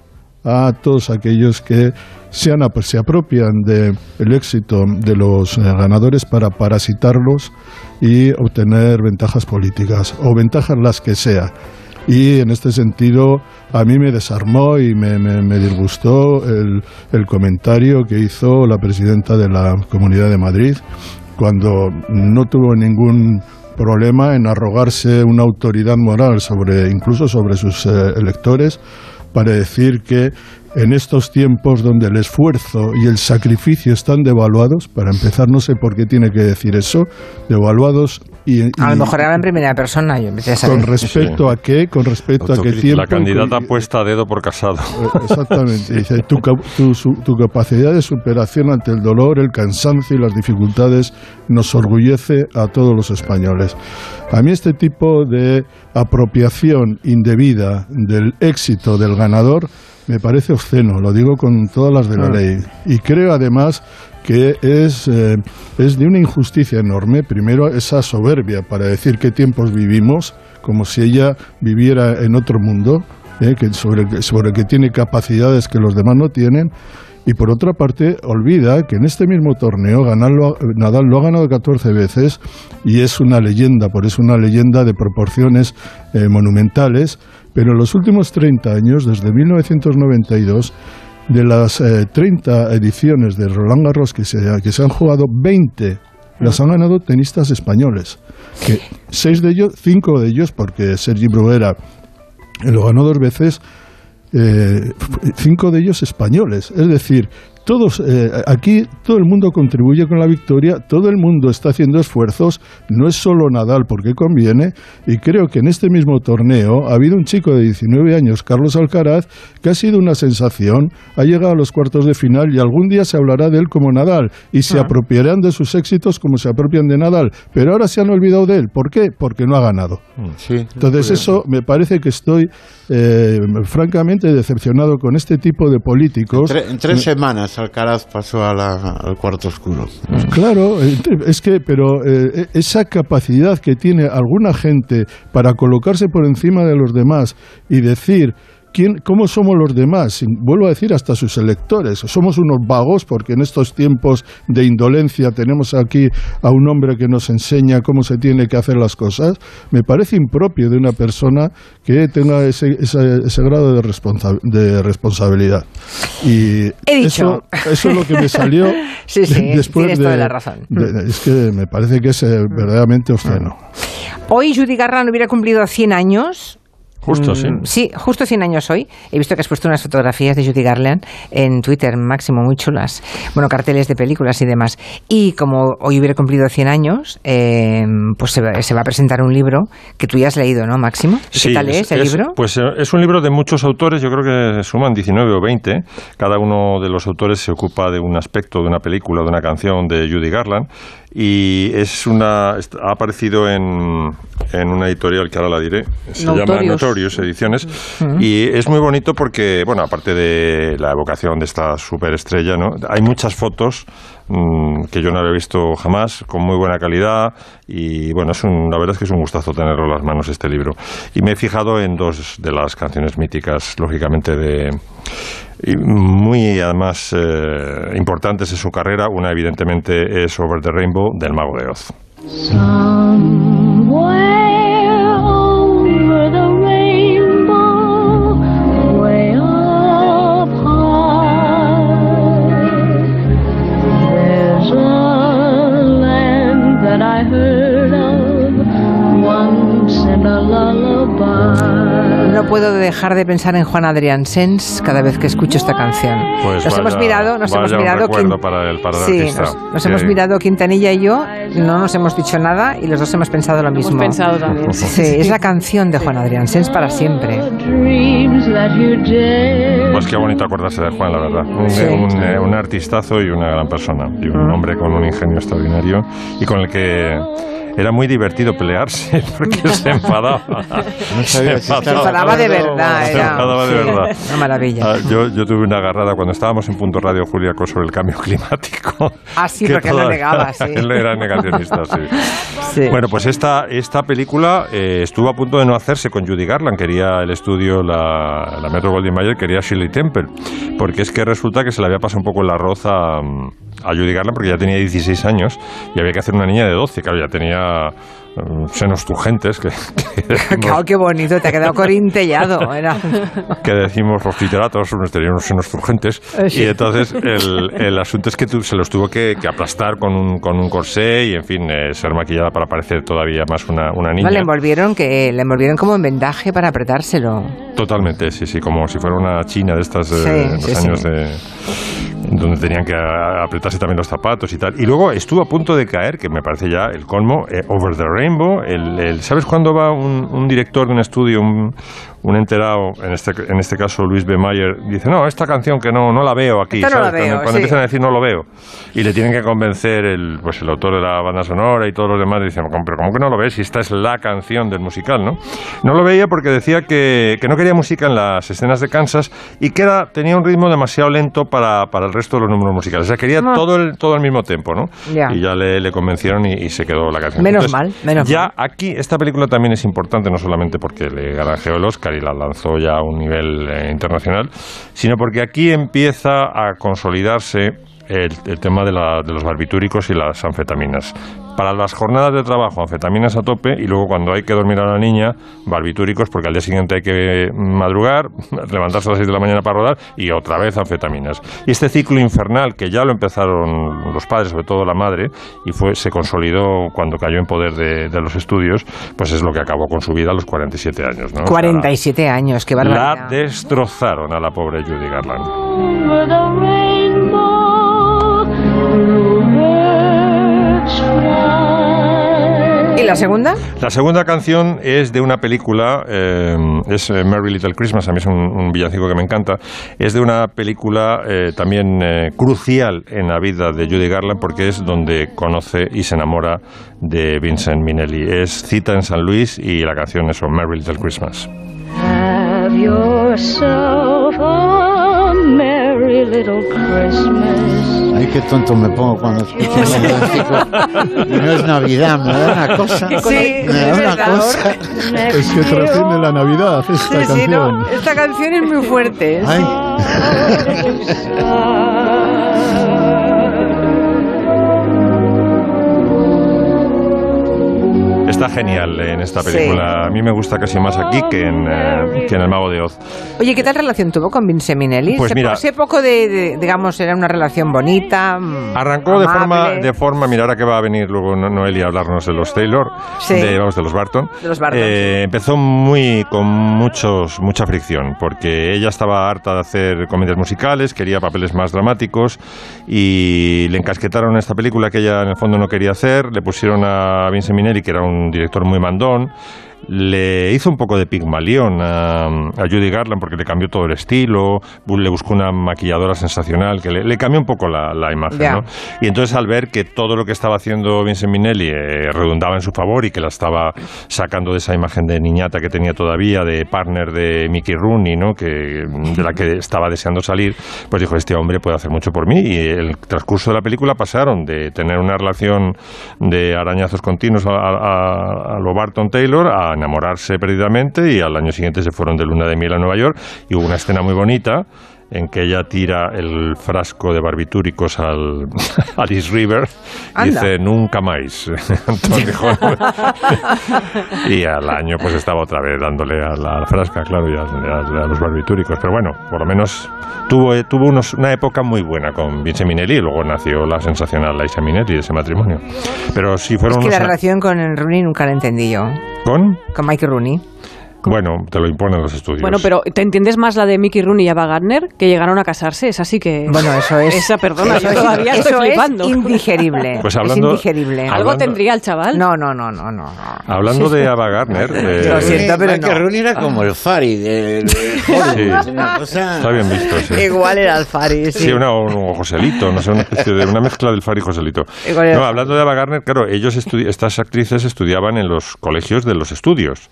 a todos aquellos que se, han se apropian del éxito de los eh, ganadores para parasitarlos y obtener ventajas políticas o ventajas las que sea. Y en este sentido a mí me desarmó y me, me- me disgustó el, el comentario que hizo la presidenta de la Comunidad de Madrid cuando no tuvo ningún problema en arrogarse una autoridad moral sobre incluso sobre sus eh, electores para decir que en estos tiempos donde el esfuerzo y el sacrificio están devaluados, para empezar no sé por qué tiene que decir eso, devaluados y, y- A lo mejor era en primera persona, yo empecé a saber. con respecto a qué, con respecto a qué tiempo La candidata y- puesta a dedo por casado. eh, Exactamente. Dice, tu, tu, su- tu capacidad de superación ante el dolor, el cansancio y las dificultades nos orgullece a todos los españoles. A mí este tipo de apropiación indebida del éxito del ganador me parece obsceno, lo digo con todas las de la Ah. ley. Y creo además que es, eh, es de una injusticia enorme, primero esa soberbia para decir qué tiempos vivimos, como si ella viviera en otro mundo, eh, que sobre, sobre el que tiene capacidades que los demás no tienen. Y por otra parte, olvida que en este mismo torneo Nadal lo, ha- Nadal lo ha ganado 14 veces y es una leyenda, por eso una leyenda de proporciones eh, monumentales, pero en los últimos 30 años, desde 1992, de las eh, 30 ediciones de Roland Garros que se, que se han jugado, 20 las han ganado tenistas españoles. Que seis de ellos, cinco de ellos, porque Sergi Bruguera lo ganó dos veces, eh, cinco de ellos españoles. Es decir, todos eh, aquí todo el mundo contribuye con la victoria, todo el mundo está haciendo esfuerzos, no es solo Nadal porque conviene, y creo que en este mismo torneo ha habido un chico de 19 años, Carlos Alcaraz, que ha sido una sensación, ha llegado a los cuartos de final y algún día se hablará de él como Nadal y se Ah. apropiarán de sus éxitos como se apropian de Nadal, pero ahora se han olvidado de él. ¿Por qué? Porque no ha ganado. Entonces eso me parece que estoy eh, francamente decepcionado con este tipo de políticos. Tre- en tres semanas Alcaraz pasó al cuarto oscuro. Claro, eh, es que, pero eh, esa capacidad que tiene alguna gente para colocarse por encima de los demás y decir quién, cómo somos los demás, vuelvo a decir hasta sus electores, somos unos vagos porque en estos tiempos de indolencia tenemos aquí a un hombre que nos enseña cómo se tiene que hacer las cosas, me parece impropio de una persona que tenga ese, ese- ese grado de, responsa- de responsabilidad. Y He dicho. Eso, eso es lo que me salió Sí, sí, después de, toda la razón. de- es que me parece que es eh, verdaderamente obsceno. Hoy Judy Garland hubiera cumplido 100 años. Justo, sí. Mm, Sí, justo 100 años hoy. He visto que has puesto unas fotografías de Judy Garland en Twitter, máximo, muy chulas. Bueno, carteles de películas y demás. Y como hoy hubiera cumplido 100 años, eh, pues se va, se va a presentar un libro que tú ya has leído, ¿no, Máximo? ¿Qué tal es, el libro? Pues eh, es un libro de muchos autores, yo creo que suman 19 o 20. Cada uno de los autores se ocupa de un aspecto de una película, de una canción de Judy Garland. Y es una ha aparecido en, en una editorial que ahora la diré. Se llama Notorious. Ediciones. Y es muy bonito porque, bueno, aparte de la evocación de esta superestrella, ¿no? Hay muchas fotos mm, que yo no había visto jamás, con muy buena calidad. Y bueno, es un, la verdad es que es un gustazo tenerlo en las manos este libro. Y me he fijado en dos de las canciones míticas, lógicamente, de. Y muy además eh, importantes en su carrera. Una, evidentemente, es Over the Rainbow del Mago de Oz. Puedo dejar de pensar en Juan Adrián Sens cada vez que escucho esta canción. Pues nos vaya- hemos mirado, nos hemos un mirado para el, para el Sí, nos, nos hemos mirado Quintanilla y yo, no nos hemos dicho nada y los dos hemos pensado lo mismo. pensado también, sí, Sí, sí. es la canción de Juan Adrián Sens para siempre. Pues qué bonito acordarse de Juan, la verdad. Un, Sí. un, eh, un artistazo y una gran persona. Y un hombre con un ingenio extraordinario y con el que era muy divertido pelearse porque se enfadaba. sabía si estaba Se enfadaba de verdad, Se era. enfadaba de Sí, verdad. Una maravilla. Ah, yo, yo tuve una agarrada cuando estábamos en Punto Radio Juliaco sobre el cambio climático. Ah, sí, que porque él lo negaba, sí. Él era negacionista, sí. Sí. Bueno, pues esta, esta película eh, estuvo a punto de no hacerse con Judy Garland. Quería el estudio, la, la Metro Goldwyn Mayer, quería Shirley Temple. Porque es que resulta que se le había pasado un poco el arroz a, a Judy Garland porque ya tenía 16 años y había que hacer una niña de 12. Claro, ya tenía senos turgentes, que, que decimos, Claro, qué bonito, te ha quedado corintellado. Era. que decimos los literatos, unos tenían unos senos turgentes. Eh, sí. Y entonces el, el asunto es que tu- se los tuvo que, que aplastar con un, con un corsé y, en fin, eh, ser maquillada para parecer todavía más una, una niña. No, le envolvieron que le envolvieron como en vendaje para apretárselo. Totalmente, sí, sí, como si fuera una china de estas Sí, eh, los sí, sí. años de donde tenían que a- apretarse también los zapatos y tal. Y luego estuvo a punto de caer, que me parece ya el colmo, eh, Over the Rainbow. El, el- ¿Sabes cuándo va un, un director de un estudio, un, un enterado, en este, en este caso Luis B. Mayer, dice, no, esta canción que no, no la veo aquí. Esta no la ¿sabes? veo, cuando cuando sí. empiezan a decir no lo veo. Y le tienen que convencer el, pues el autor de la banda sonora y todos los demás, dicen, pero ¿cómo que no lo ves? Si esta es la canción del musical, ¿no? No lo veía porque decía que, que no quería música en las escenas de Kansas y que era, tenía un ritmo demasiado lento para, para el resto de los números musicales. O sea, quería Ah. todo, el, todo al mismo tiempo, ¿no? Ya. Y ya le, le convencieron y, y se quedó la canción. Menos mal, menos ya aquí, esta película también es importante, no solamente porque le granjeó el Oscar y la lanzó ya a un nivel eh, internacional, sino porque aquí empieza a consolidarse el, el tema de, la- de los barbitúricos y las anfetaminas. Para las jornadas de trabajo, anfetaminas a tope y luego cuando hay que dormir a la niña, barbitúricos porque al día siguiente hay que madrugar, levantarse a las 6 de la mañana para rodar y otra vez anfetaminas. Y este ciclo infernal que ya lo empezaron los padres, sobre todo la madre, y fue se consolidó cuando cayó en poder de, de los estudios, pues es lo que acabó con su vida a los 47 años. ¿no? O sea, 47 años, qué la barbaridad. destrozaron a la pobre Judy Garland. ¿Y la segunda? La segunda canción es de una película, eh, es eh, Merry Little Christmas, a mí es un, un villancico que me encanta. Es de una película eh, también eh, crucial en la vida de Judy Garland porque es donde conoce y se enamora de Vincent Minnelli. Es Cita en San Luis y la canción es Merry Little Christmas. Have yourself a merry little Christmas. Ay, qué tonto me pongo cuando escucho no es Navidad, me da una cosa. Sí, me da una cosa. Es que trasciende la Navidad esta Sí, sí, no, canción. esta canción es muy fuerte. Ay. Está genial en esta película. A mí me gusta casi más aquí que en, eh, que en El Mago de Oz. Oye, ¿qué tal relación tuvo con Vince Minelli? Pues sé, mira- sé poco de, de- digamos, era una relación bonita. mm, Arrancó de forma, de forma, mira, ahora que va a venir luego No- Noelia a hablarnos de los Taylor, Sí. de, vamos, de los Barton. De los Barton, Eh, Empezó muy con muchos, mucha fricción, porque ella estaba harta de hacer comedias musicales, quería papeles más dramáticos y le encasquetaron esta película que ella en el fondo no quería hacer, le pusieron a Vince Minelli, que era un director muy mandón, le hizo un poco de pigmalión a, a Judy Garland porque le cambió todo el estilo, le buscó una maquilladora sensacional que le, le cambió un poco la, la imagen. ¿no? Y entonces al ver que todo lo que estaba haciendo Vincent Minelli eh, redundaba en su favor y que la estaba sacando de esa imagen de niñata que tenía todavía, de partner de Mickey Rooney, ¿no? que, de la que estaba deseando salir, pues dijo, este hombre puede hacer mucho por mí. Y el transcurso de la película pasaron de tener una relación de arañazos continuos a, a- a lo Barton Taylor a enamorarse perdidamente y al año siguiente se fueron de luna de miel a Nueva York y hubo una escena muy bonita en que ella tira el frasco de barbitúricos al, al East River y dice nunca más. Y al año pues estaba otra vez dándole a la frasca, claro, y a, a- a los barbitúricos. Pero bueno, por lo menos tuvo, eh, tuvo unos- una época muy buena con Vince Minelli y luego nació la sensacional Liza Minelli de ese matrimonio. Pero Es fueron que la relación con el Rooney nunca la entendí yo. ¿Con? Con Mike Rooney. Bueno, te lo imponen los estudios. Bueno, pero ¿te entiendes más la de Mickey Rooney y Ava Gardner? Que llegaron a casarse, es así que... Bueno, eso es. Esa, perdona, eso yo es- todavía eso estoy es flipando. indigerible. Pues es hablando- indigerible. Algo hablando- tendría el chaval. No, no, no, no, no. Hablando de Ava Gardner... eh, Lo siento, pero no. Rooney era como el Fari de, de Hollywood, Sí. una cosa... Está bien visto, sí. Igual era Alfari, sí. Sí, una, un Joselito, no sé, una especie de una mezcla del Fari y Joselito. No, hablando de Ava Gardner, claro, ellos estas actrices estudiaban en los colegios de los estudios.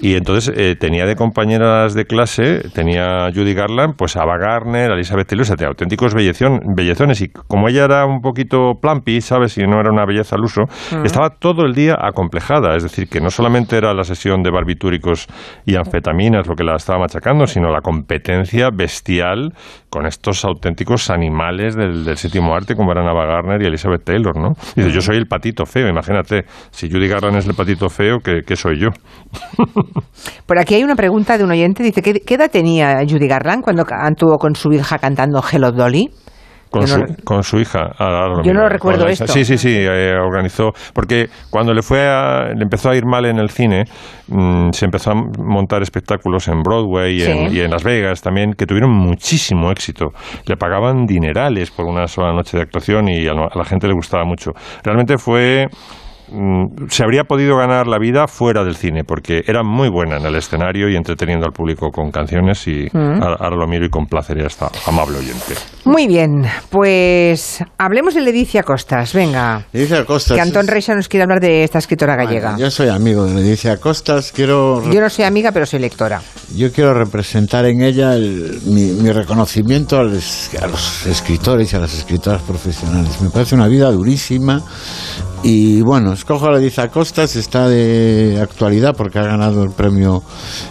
Y entonces eh, tenía de compañeras de clase, tenía Judy Garland, pues Ava Gardner, Elizabeth Taylor, o sea, auténticos bellezón- bellezones. Y como ella era un poquito plumpy, ¿sabes? Y no era una belleza al uso, Mm. estaba todo el día acomplejada. Es decir, que no solamente era la sesión de barbitúricos y anfetaminas lo que la estaba machacando, sino la competencia bestial con estos auténticos animales del, del séptimo arte como eran Ava Gardner y Elizabeth Taylor, ¿no? Dice, yo soy el patito feo, imagínate, si Judy Garland es el patito feo, ¿qué, qué soy yo? Por aquí hay una pregunta de un oyente. Dice, ¿qué, qué edad tenía Judy Garland cuando anduvo con su hija cantando Hello Dolly? Con, su, no- con su hija. Ah, Yo no miro. lo recuerdo esto. Sí, sí, sí, eh, organizó. Porque cuando le fue a- le empezó a ir mal en el cine, mm, se empezó a montar espectáculos en Broadway y, en, y en Las Vegas también, que tuvieron muchísimo éxito. Le pagaban dinerales por una sola noche de actuación y a la gente le gustaba mucho. Realmente fue. Mm, Se habría podido ganar la vida fuera del cine, porque era muy buena en el escenario y entreteniendo al público con canciones. Y Mm. ahora, ahora lo miro y complacería a esta amable oyente. Muy bien, pues hablemos de Leticia Costas. Venga. Leticia Costas Que Antón Reixa nos quiere hablar de esta escritora gallega. Yo soy amigo de Leticia Costas, quiero, Yo no soy amiga, pero soy lectora. yo quiero representar en ella el- mi, mi reconocimiento a los, a los escritores y a las escritoras profesionales. Me parece una vida durísima y bueno, escojo a Leticia Costas, está de actualidad porque ha ganado el premio,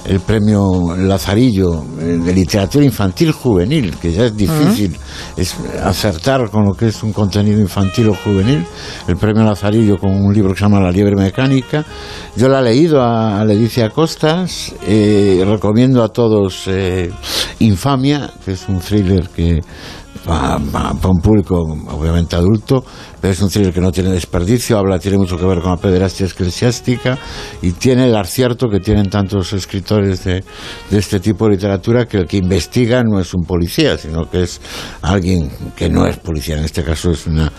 el premio Lazarillo eh, de literatura infantil juvenil, que ya es difícil es acertar con lo que es un contenido infantil o juvenil. El premio Lazarillo con un libro que se llama La liebre mecánica. Yo la he leído a, a Leticia Costas, eh, recomiendo a todos eh, Infamia, que es un thriller que para un público obviamente adulto, es un thriller que no tiene desperdicio, habla, tiene mucho que ver con la pederastia eclesiástica y tiene el acierto que tienen tantos escritores de, de este tipo de literatura que el que investiga no es un policía, sino que es alguien que no es policía, en este caso es una,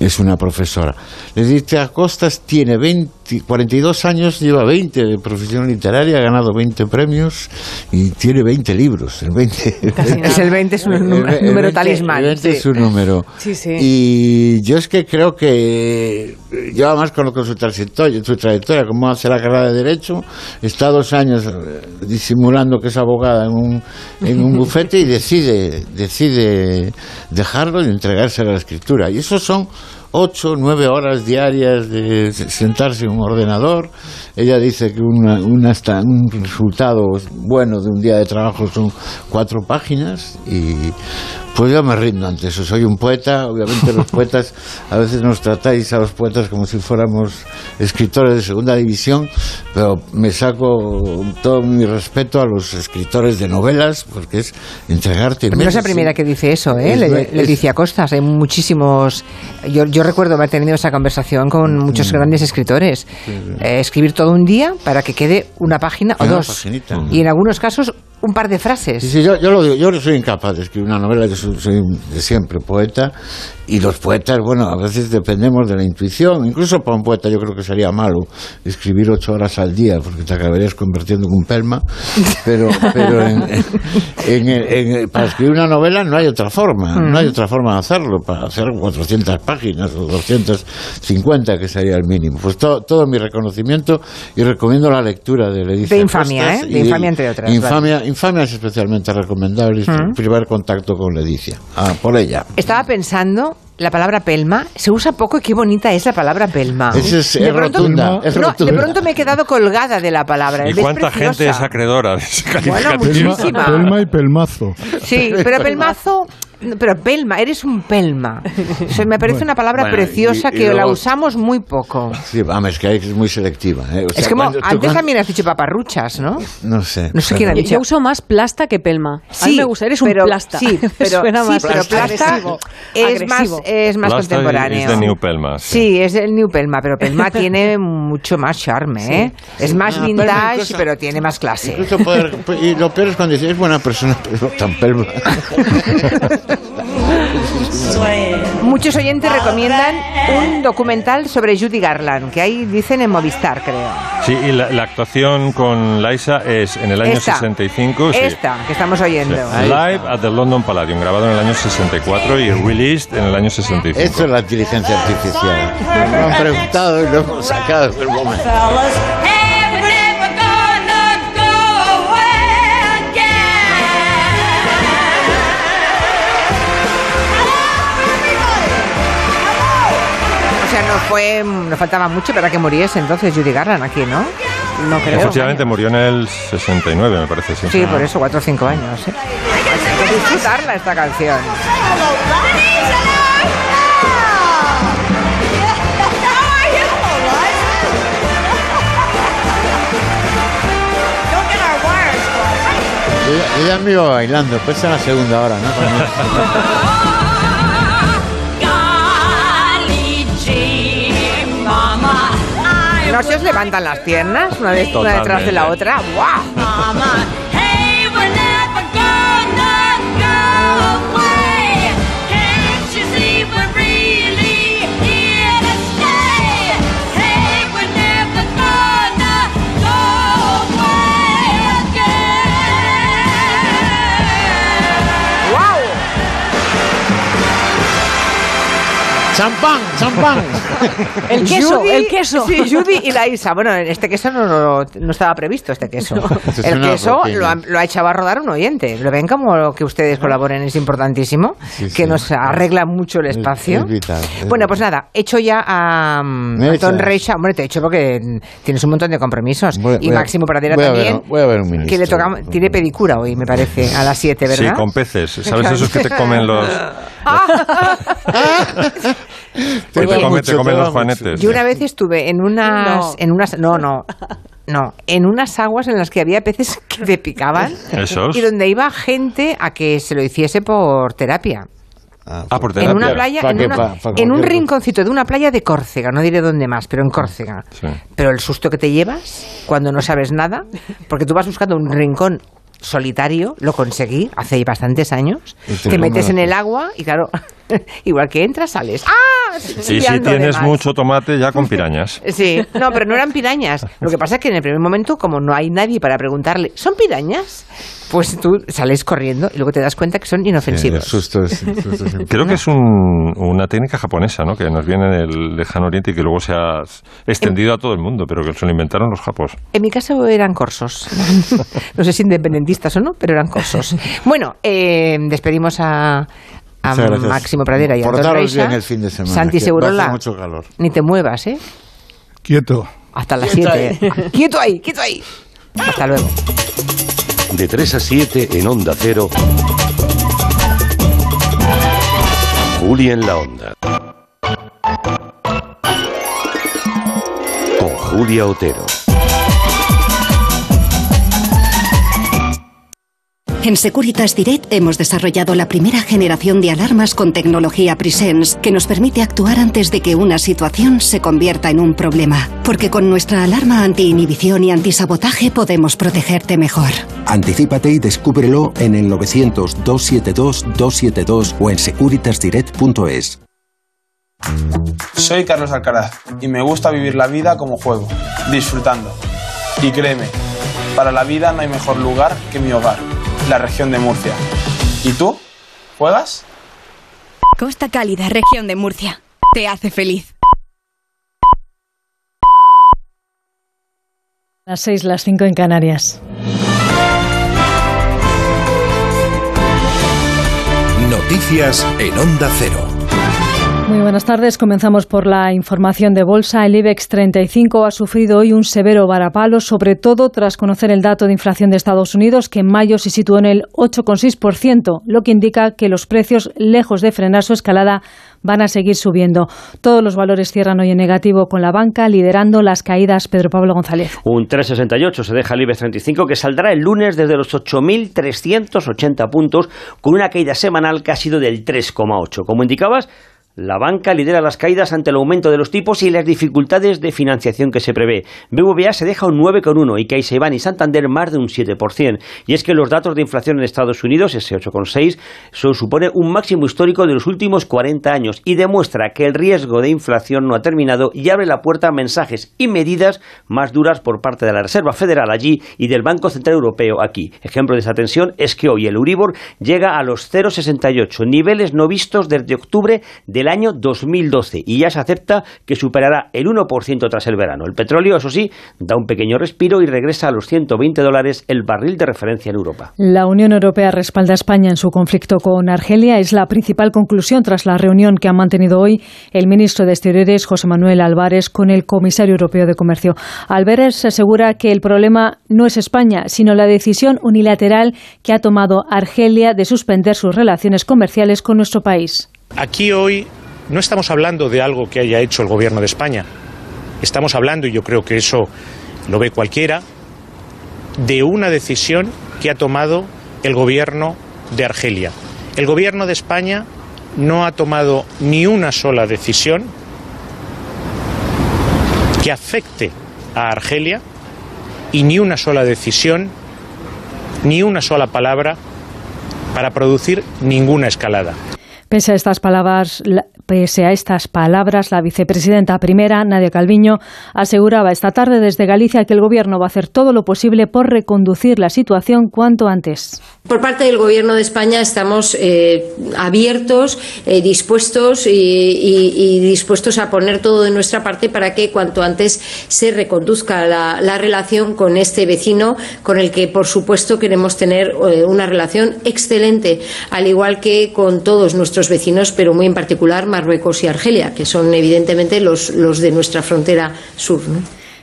es una profesora. Leticia Costas tiene 20, 42 años, lleva 20 de profesión literaria, ha ganado 20 premios y tiene 20 libros. El 20, Es el 20, es un el- número, el número 20 talismán. el 20 sí. es un número. Sí, sí. Y yo es que creo que yo además conozco su trayectoria, su trayectoria, como hace la carrera de Derecho, está dos años eh, disimulando que es abogada en un, en un bufete y decide, decide dejarlo y entregarse a la escritura. Y eso son ocho, nueve horas diarias de sentarse en un ordenador. Ella dice que una, una hasta- un resultado bueno de un día de trabajo son cuatro páginas y Pues yo me rindo ante eso. Soy un poeta. Obviamente los poetas a veces nos tratáis a los poetas como si fuéramos escritores de segunda división, pero me saco todo mi respeto a los escritores de novelas porque es entregarte. No es la primera que dice eso, ¿eh? Es- Le, es- Leticia Costas. Hay muchísimos. Yo, yo recuerdo haber tenido esa conversación con muchos grandes escritores. Eh, escribir todo un día para que quede una página o dos. paginita. Y en algunos casos, un par de frases. Sí, sí, yo, yo lo digo, yo soy incapaz de escribir una novela, yo soy, soy de siempre poeta, y los poetas, bueno, a veces dependemos de la intuición, incluso para un poeta yo creo que sería malo escribir ocho horas al día, porque te acabarías convirtiendo en un pelma, pero, pero en- en en para escribir una novela no hay otra forma, no hay otra forma de hacerlo, para hacer 400 páginas o 250 que sería el mínimo. Pues todo, todo mi reconocimiento y recomiendo la lectura de Leticia De Infamia, Costas ¿eh? De Infamia, entre otras, Infamia, Infamia es especialmente recomendable, es Mm. primer contacto con Leticia. Ah, por ella. Estaba pensando, la palabra pelma se usa poco y qué bonita es la palabra pelma. Es- De es pronto- rotunda, es no, rotunda. de pronto me he quedado colgada de la palabra. ¿Y cuánta preciosa. gente es acreedora de ese Bueno. Pelma y pelmazo. Sí, pero pelmazo, pero pelma, eres un pelma. O sea, me parece Bueno, una palabra bueno, preciosa y- y que la luego- usamos muy poco. Sí, vamos, es que que es muy selectiva. ¿eh? O sea, es como, cuando tú- antes cuando- también has dicho paparruchas, ¿no? No sé. No sé quién ha Yo, dicho. yo uso más plasta que pelma. a mí me gusta, eres pero, un plasta. Sí, pero, Suena sí, más pero plasta agresivo. es más, es más Plasta contemporáneo. es de New Pelma, sí. Sí, es el New Pelma, pero Pelma tiene mucho más charme, ¿eh? Es más Ah, vintage, incluso- pero tiene más clase. Poder- y lo peor es cuando dices, es buena persona, pero tan pelma. Muchos oyentes recomiendan un documental sobre Judy Garland, que ahí dicen en Movistar, creo. Sí, y la, la actuación con Liza es en el año Esta. 65. sí. Esta, que estamos oyendo. Sí. Live at the London Palladium, grabado en el año 64 y released en el año 65. Eso es la inteligencia artificial. Han preguntado y lo hemos sacado del momento. Fue, no faltaba mucho para que muriese entonces Judy Garland aquí, ¿no? No creo. Efectivamente, murió en el 69, me parece. Sí, Sí, por eso, cuatro o cinco años. ¿eh? Hay que disfrutarla esta canción. Ella, ella me iba bailando, pues en la segunda hora, ¿no? ¿No se os levantan las piernas una, vez, una detrás de la otra? ¡Guau! ¡Champán! ¡Champán! El queso, Judy- el queso. Sí, Judy y la Isa. Bueno, este queso no, no, no estaba previsto, este queso. Eso es El queso lo ha, lo ha echado a rodar un oyente. ¿Lo ven como que ustedes colaboren? Es importantísimo. Sí, que sí. nos arregla mucho el Es- espacio. es vital, es bueno, pues nada, hecho ya a Me Antón echas. Reixa. Hombre, te he hecho porque tienes un montón de compromisos. Voy- y voy a- Máximo Pradera voy a ver- también. voy a ver un ministro. Que le toca, tiene pedicura hoy, me parece, a las 7, Sí, ¿verdad? con peces. ¿Sabes esos que te comen los, te te los juanetes? Yo una vez estuve en unas, No. en unas, no, no, no, en unas aguas en las que había peces que te picaban Esos. y donde iba gente a que se lo hiciese por terapia. Ah, por En terapia. una playa, ¿Pa en, qué? una- Pa- pa en un rinconcito de una playa de Córcega, no diré dónde más, pero en Córcega. Sí. Pero el susto que te llevas cuando no sabes nada, porque tú vas buscando un rincón solitario, lo conseguí hace bastantes años, te te metes en el agua y claro, igual que entras, sales. ¡Ah! Y si Chillando tienes mucho tomate, ya con pirañas. Sí, no, pero no eran pirañas. Lo que pasa es que en el primer momento, como no hay nadie para preguntarle, ¿son pirañas? Pues tú sales corriendo y luego te das cuenta que son Sí, inofensivos. susto es- el susto es- Creo que es un- una técnica japonesa, ¿no? Que nos viene del lejano oriente y que luego se ha extendido a todo el mundo, pero que se lo inventaron los japos. En mi caso eran corsos. No sé si independentistas o no, pero eran corsos. Bueno, eh, despedimos a, a. Máximo Pradera y a Antón Portaros Reixa. bien el fin de semana, Santi Segurola, mucho calor. ni te muevas, ¿eh? Quieto. Hasta las Quieto 7. ¡Quieto ahí! ¡Quieto ahí! Hasta luego. De 3 a 7 en Onda Cero. Julia en la Onda. Con Julia Otero. En Securitas Direct hemos desarrollado la primera generación de alarmas con tecnología Presence que nos permite actuar antes de que una situación se convierta en un problema. Porque con nuestra alarma anti-inhibición y antisabotaje podemos protegerte mejor. Anticípate y descúbrelo en el 900-272-272 o en securitasdirect.es. Soy Carlos Alcaraz y me gusta vivir la vida como juego, disfrutando. Y créeme, para la vida no hay mejor lugar que mi hogar la región de Murcia. ¿Y tú? ¿Juegas? Costa Cálida, región de Murcia. Te hace feliz. Las seis, las cinco en Canarias. Noticias en Onda Cero. Muy buenas tardes. Comenzamos por la información de bolsa. El IBEX 35 ha sufrido hoy un severo varapalo, sobre todo tras conocer el dato de inflación de Estados Unidos, que en mayo se situó en el 8,6%, lo que indica que los precios, lejos de frenar su escalada, van a seguir subiendo. Todos los valores cierran hoy en negativo con la banca liderando las caídas. Pedro Pablo González. Un 3,68 se deja el IBEX 35 que saldrá el lunes desde los 8.380 puntos con una caída semanal que ha sido del 3,8. Como indicabas, la banca lidera las caídas ante el aumento de los tipos y las dificultades de financiación que se prevé. BBVA se deja un 9,1 y CaixaBank y Santander más de un 7%. Y es que los datos de inflación en Estados Unidos, ese 8,6, eso supone un máximo histórico de los últimos 40 años y demuestra que el riesgo de inflación no ha terminado y abre la puerta a mensajes y medidas más duras por parte de la Reserva Federal allí y del Banco Central Europeo aquí. Ejemplo de esa tensión es que hoy el Euribor llega a los 0,68, niveles no vistos desde octubre del año 2012 y ya se acepta que superará el 1% tras el verano. El petróleo, eso sí, da un pequeño respiro y regresa a los 120 dólares el barril de referencia en Europa. La Unión Europea respalda a España en su conflicto con Argelia. Es la principal conclusión tras la reunión que ha mantenido hoy el ministro de Exteriores, José Manuel Álvarez, con el comisario europeo de Comercio. Álvarez asegura que el problema no es España, sino la decisión unilateral que ha tomado Argelia de suspender sus relaciones comerciales con nuestro país. Aquí hoy no estamos hablando de algo que haya hecho el gobierno de España. Estamos hablando, y yo creo que eso lo ve cualquiera, de una decisión que ha tomado el gobierno de Argelia. El gobierno de España no ha tomado ni una sola decisión que afecte a Argelia y ni una sola decisión, ni una sola palabra para producir ninguna escalada. Pese a estas palabras, Pese a estas palabras, la vicepresidenta primera, Nadia Calviño, aseguraba esta tarde desde Galicia que el Gobierno va a hacer todo lo posible por reconducir la situación cuanto antes. Por parte del Gobierno de España estamos eh, abiertos, eh, dispuestos y, dispuestos a poner todo de nuestra parte para que cuanto antes se reconduzca la, relación con este vecino con el que, por supuesto, queremos tener eh, una relación excelente, al igual que con todos nuestros vecinos, pero muy en particular Marruecos y Argelia, que son evidentemente los, los de nuestra frontera sur.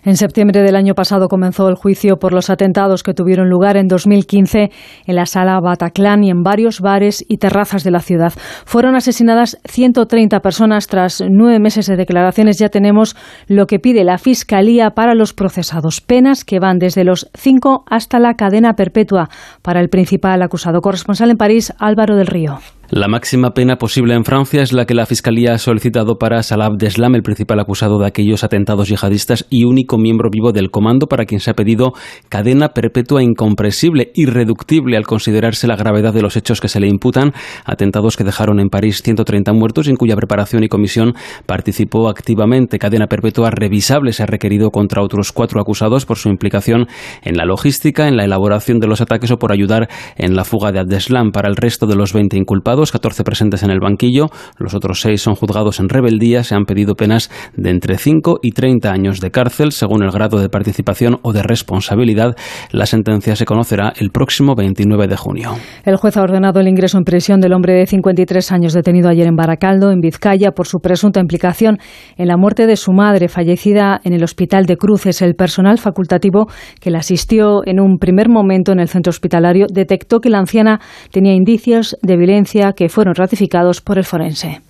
En septiembre del año pasado comenzó el juicio por los atentados que tuvieron lugar en 2015 en la sala Bataclan y en varios bares y terrazas de la ciudad. Fueron asesinadas 130 personas tras nueve meses de declaraciones. Ya tenemos lo que pide la Fiscalía para los procesados. Penas que van desde los cinco hasta la cadena perpetua para el principal acusado. Corresponsal en París, Álvaro del Río. La máxima pena posible en Francia es la que la Fiscalía ha solicitado para Salah Abdeslam, el principal acusado de aquellos atentados yihadistas y único miembro vivo del comando, para quien se ha pedido cadena perpetua incompresible, irreductible al considerarse la gravedad de los hechos que se le imputan, atentados que dejaron en París 130 muertos, en cuya preparación y comisión participó activamente. Cadena perpetua revisable se ha requerido contra otros cuatro acusados por su implicación en la logística, en la elaboración de los ataques o por ayudar en la fuga de Abdeslam. Para el resto de los 20 inculpados, 14 presentes en el banquillo, los otros 6 son juzgados en rebeldía, se han pedido penas de entre 5 y 30 años de cárcel, según el grado de participación o de responsabilidad. La sentencia se conocerá el próximo 29 de junio. El juez ha ordenado el ingreso en prisión del hombre de 53 años detenido ayer en Baracaldo, en Vizcaya, por su presunta implicación en la muerte de su madre, fallecida en el hospital de Cruces. El personal facultativo que la asistió en un primer momento en el centro hospitalario detectó que la anciana tenía indicios de violencia que fueron ratificados por el forense.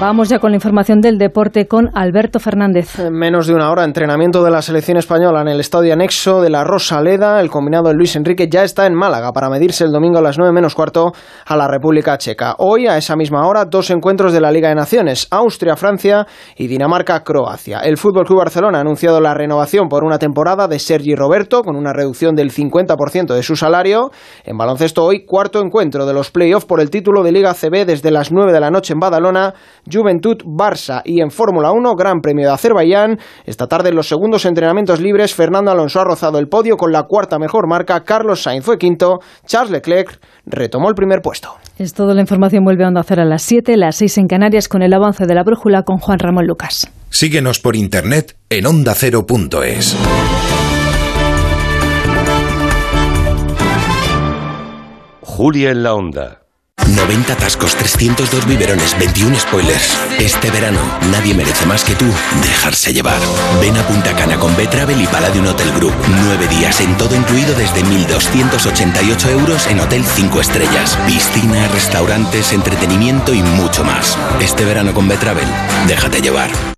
Vamos ya con la información del deporte con Alberto Fernández. En menos de una hora, entrenamiento de la selección española en el estadio anexo de la Rosaleda. El combinado de Luis Enrique ya está en Málaga para medirse el domingo a las 9 menos cuarto a la República Checa. Hoy, a esa misma hora, dos encuentros de la Liga de Naciones: Austria-Francia y Dinamarca-Croacia. El Fútbol Club Barcelona ha anunciado la renovación por una temporada de Sergi Roberto con una reducción del 50% de su salario. En baloncesto, hoy, cuarto encuentro de los playoffs por el título de Liga CB desde las 9 de la noche en Badalona. Juventud Barça y en Fórmula 1 Gran Premio de Azerbaiyán. Esta tarde en los segundos entrenamientos libres Fernando Alonso ha rozado el podio con la cuarta mejor marca, Carlos Sainz fue quinto, Charles Leclerc retomó el primer puesto. Es todo, la información vuelve a Onda Cero a las 7, las 6 en Canarias con el avance de la brújula con Juan Ramón Lucas. Síguenos por internet en ondacero.es. Julia en la onda. 90 tascos, 302 biberones, 21 spoilers. Este verano, nadie merece más que tú dejarse llevar. Ven a Punta Cana con B-Travel y Palladium Hotel Group. Nueve días en todo incluido desde 1.288 euros en Hotel 5 Estrellas. Piscina, restaurantes, entretenimiento y mucho más. Este verano con B-Travel, déjate llevar.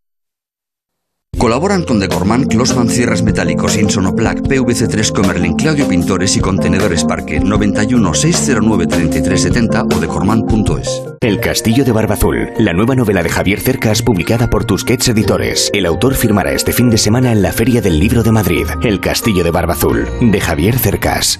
Colaboran con Decorman, Closman Cierres Metálicos, Insonoplac, PVC3 Comerlin, Claudio Pintores y Contenedores Parque 91 609 3370 o decorman.es. El Castillo de Barbazul, la nueva novela de Javier Cercas publicada por Tusquets Editores. El autor firmará este fin de semana en la Feria del Libro de Madrid. El Castillo de Barbazul, de Javier Cercas.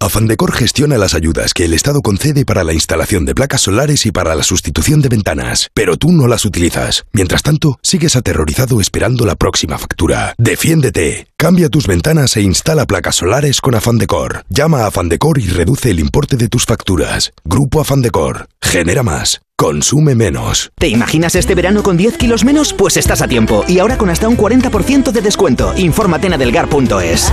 Afandecor gestiona las ayudas que el Estado concede para la instalación de placas solares y para la sustitución de ventanas, pero tú no las utilizas. Mientras tanto, sigues aterrorizado esperando la próxima factura. Defiéndete. Cambia tus ventanas e instala placas solares con Afandecor. Llama a Afandecor y reduce el importe de tus facturas. Grupo Afandecor. Genera más. Consume menos. ¿Te imaginas este verano con 10 kilos menos? Pues estás a tiempo. Y ahora con hasta un 40% de descuento. Infórmate en adelgar.es.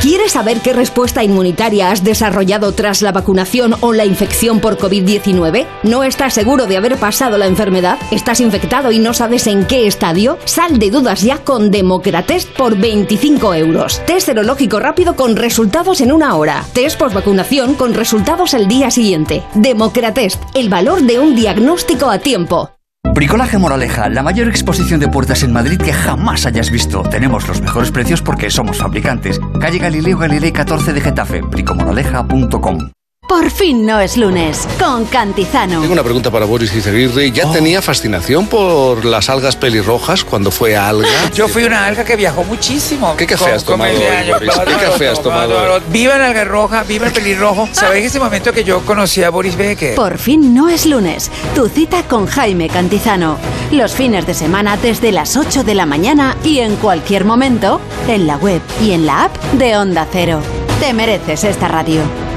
¿Quieres saber qué respuesta inmunitaria has desarrollado tras la vacunación o la infección por COVID-19? ¿No estás seguro de haber pasado la enfermedad? ¿Estás infectado y no sabes en qué estadio? Sal de dudas ya con Democratest por 25 euros. Test serológico rápido con resultados en una hora. Test postvacunación con resultados el día siguiente. Democratest, el valor de un diagnóstico a tiempo. Bricolaje Moraleja, la mayor exposición de puertas en Madrid que jamás hayas visto. Tenemos los mejores precios porque somos fabricantes. Calle Galileo Galilei 14 de Getafe, bricomoraleja.com. Por fin no es lunes, con Cantizano. Tengo una pregunta para Boris Izaguirre. ¿Ya tenía fascinación por las algas pelirrojas cuando fue alga? Yo fui una alga que viajó muchísimo. ¿Qué café has tomado con hoy, el- Boris? ¿Qué café has tomado? Viva la alga roja, viva el pelirrojo. ¿Sabéis ese momento que yo conocí a Boris Becker? Por fin no es lunes, tu cita con Jaime Cantizano. Los fines de semana desde las 8 de la mañana y en cualquier momento en la web y en la app de Onda Cero. Te mereces esta radio.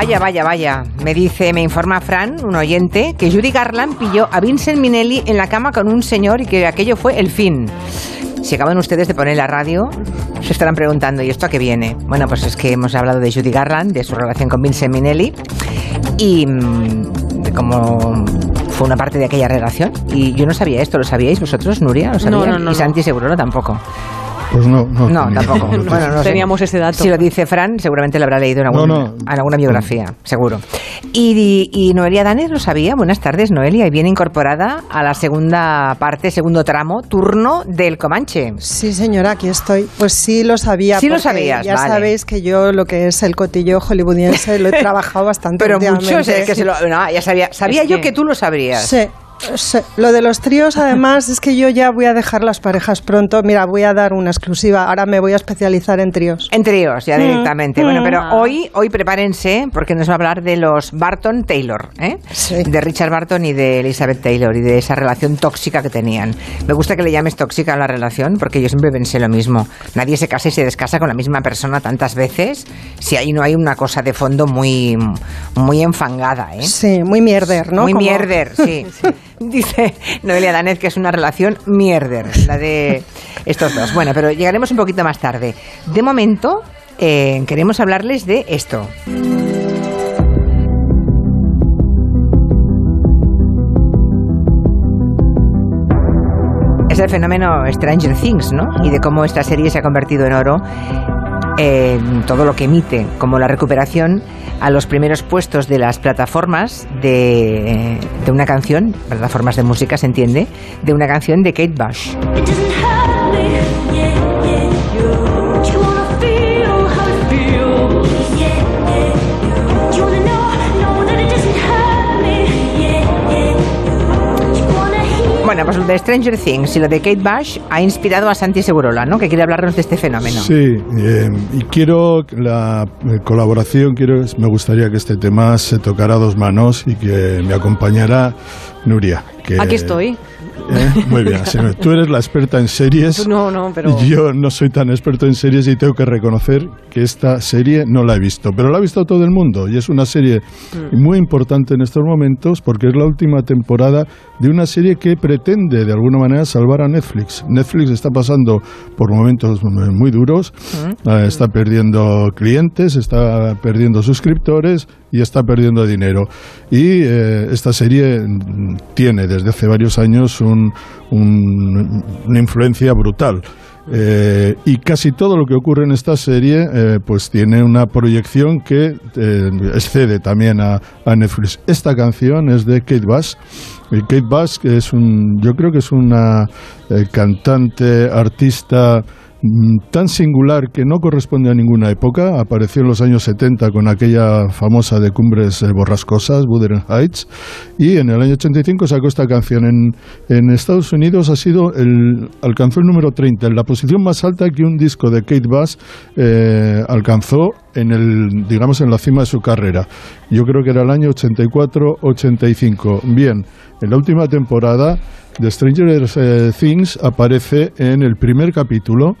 Vaya, vaya, vaya. Me dice, me informa Fran, un oyente, que Judy Garland pilló a Vincent Minelli en la cama con un señor y que aquello fue el fin. Si acaban ustedes de poner la radio, se estarán preguntando, ¿y esto a qué viene? Bueno, pues es que hemos hablado de Judy Garland, de su relación con Vincent Minnelli y mm, de cómo fue una parte de aquella relación. Y yo no sabía esto, ¿lo sabíais vosotros, Nuria? ¿Lo sabíais? no, no, y Santi no. seguro no tampoco. Pues no, no. No, tampoco. Bueno, no sé. Teníamos ese dato. Si lo dice Fran, seguramente lo habrá leído en, No, no. en alguna biografía, seguro. Y, y Noelia Danes lo sabía. Buenas tardes, Noelia. Y viene incorporada a la segunda parte, segundo tramo, turno del Comanche. Sí, señora, aquí estoy. Pues sí lo sabía. Sí lo sabías, Ya vale. sabéis que yo lo que es el cotillo hollywoodiense lo he trabajado bastante Pero mucho, últimamente. es que se lo, no, ya sabía, sabía Es yo que- que tú lo sabrías. Sí. Lo de los tríos, además, es que yo ya voy a dejar las parejas pronto. Mira, voy a dar una exclusiva. Ahora me voy a especializar en tríos. En tríos, ya Mm, directamente. mm. Bueno, pero Ah. hoy, hoy prepárense porque nos va a hablar de los Barton Taylor, ¿eh? de Richard Barton y de Elizabeth Taylor y de esa relación tóxica que tenían. Me gusta que le llames tóxica a la relación porque yo siempre pensé lo mismo. Nadie se casa y se descasa con la misma persona tantas veces si ahí no hay una cosa de fondo muy, muy enfangada, ¿eh? Sí, muy mierder, ¿no? Muy mierder, sí. Dice Noelia Danez que es una relación mierder, la de estos dos. Bueno, pero llegaremos un poquito más tarde. De momento, eh, queremos hablarles de esto. Es el fenómeno Stranger Things, ¿no? Y de cómo esta serie se ha convertido en oro todo lo que emite, como la recuperación a los primeros puestos de las plataformas de, de una canción, plataformas de música se entiende, de una canción de Kate Bush. Pues de Stranger Things y lo de Kate Bush ha inspirado a Santi Segurola, ¿no? Que quiere hablarnos de este fenómeno. Sí, eh, y quiero la eh, colaboración, quiero, me gustaría que este tema se tocara a dos manos y que me acompañara Nuria. Que, Aquí estoy. ¿Eh? Muy bien, tú eres la experta en series. No, no, pero... Yo no soy tan experto en series y tengo que reconocer que esta serie no la he visto, pero la ha visto todo el mundo y es una serie Mm. muy importante en estos momentos porque es la última temporada de una serie que pretende de alguna manera salvar a Netflix. Netflix está pasando por momentos muy duros, eh, está perdiendo clientes, está perdiendo suscriptores y está perdiendo dinero. Y eh, esta serie mm, tiene desde hace varios años un- un- una influencia brutal. Eh, y casi todo lo que ocurre en esta serie eh, pues tiene una proyección que eh, excede también a, Netflix. Esta canción es de Kate Bush. Y Kate Bush que es un, yo creo que es una cantante, artista tan singular que no corresponde a ninguna época. Apareció en los años 70 con aquella famosa de Cumbres eh, Borrascosas, Wuthering Heights, y en el año 85 sacó esta canción. En, en Estados Unidos ha sido alcanzó el número 30, en la posición más alta que un disco de Kate Bush eh, alcanzó en el, digamos, en la cima de su carrera. Yo creo que era el año 84-85. Bien, en la última temporada de Stranger eh, Things aparece en el primer capítulo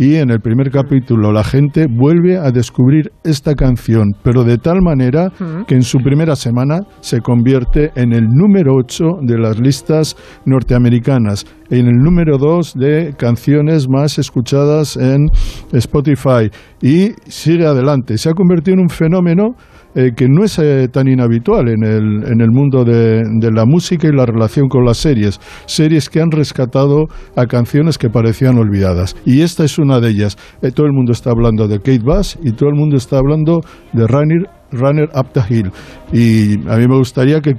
y en el primer capítulo la gente vuelve a descubrir esta canción, pero de tal manera que en su primera semana se convierte en el número 8 de las listas norteamericanas, en el número 2 de canciones más escuchadas en Spotify y sigue adelante. Se ha convertido en un fenómeno eh, que no es eh, tan inhabitual en el, en el mundo de, la música y la relación con las series. Series que han rescatado a canciones que parecían olvidadas. Y esta es una de ellas. Eh, todo el mundo está hablando de Kate Bush y todo el mundo está hablando de Runner, Runner Up the Hill. Y a mí me gustaría que,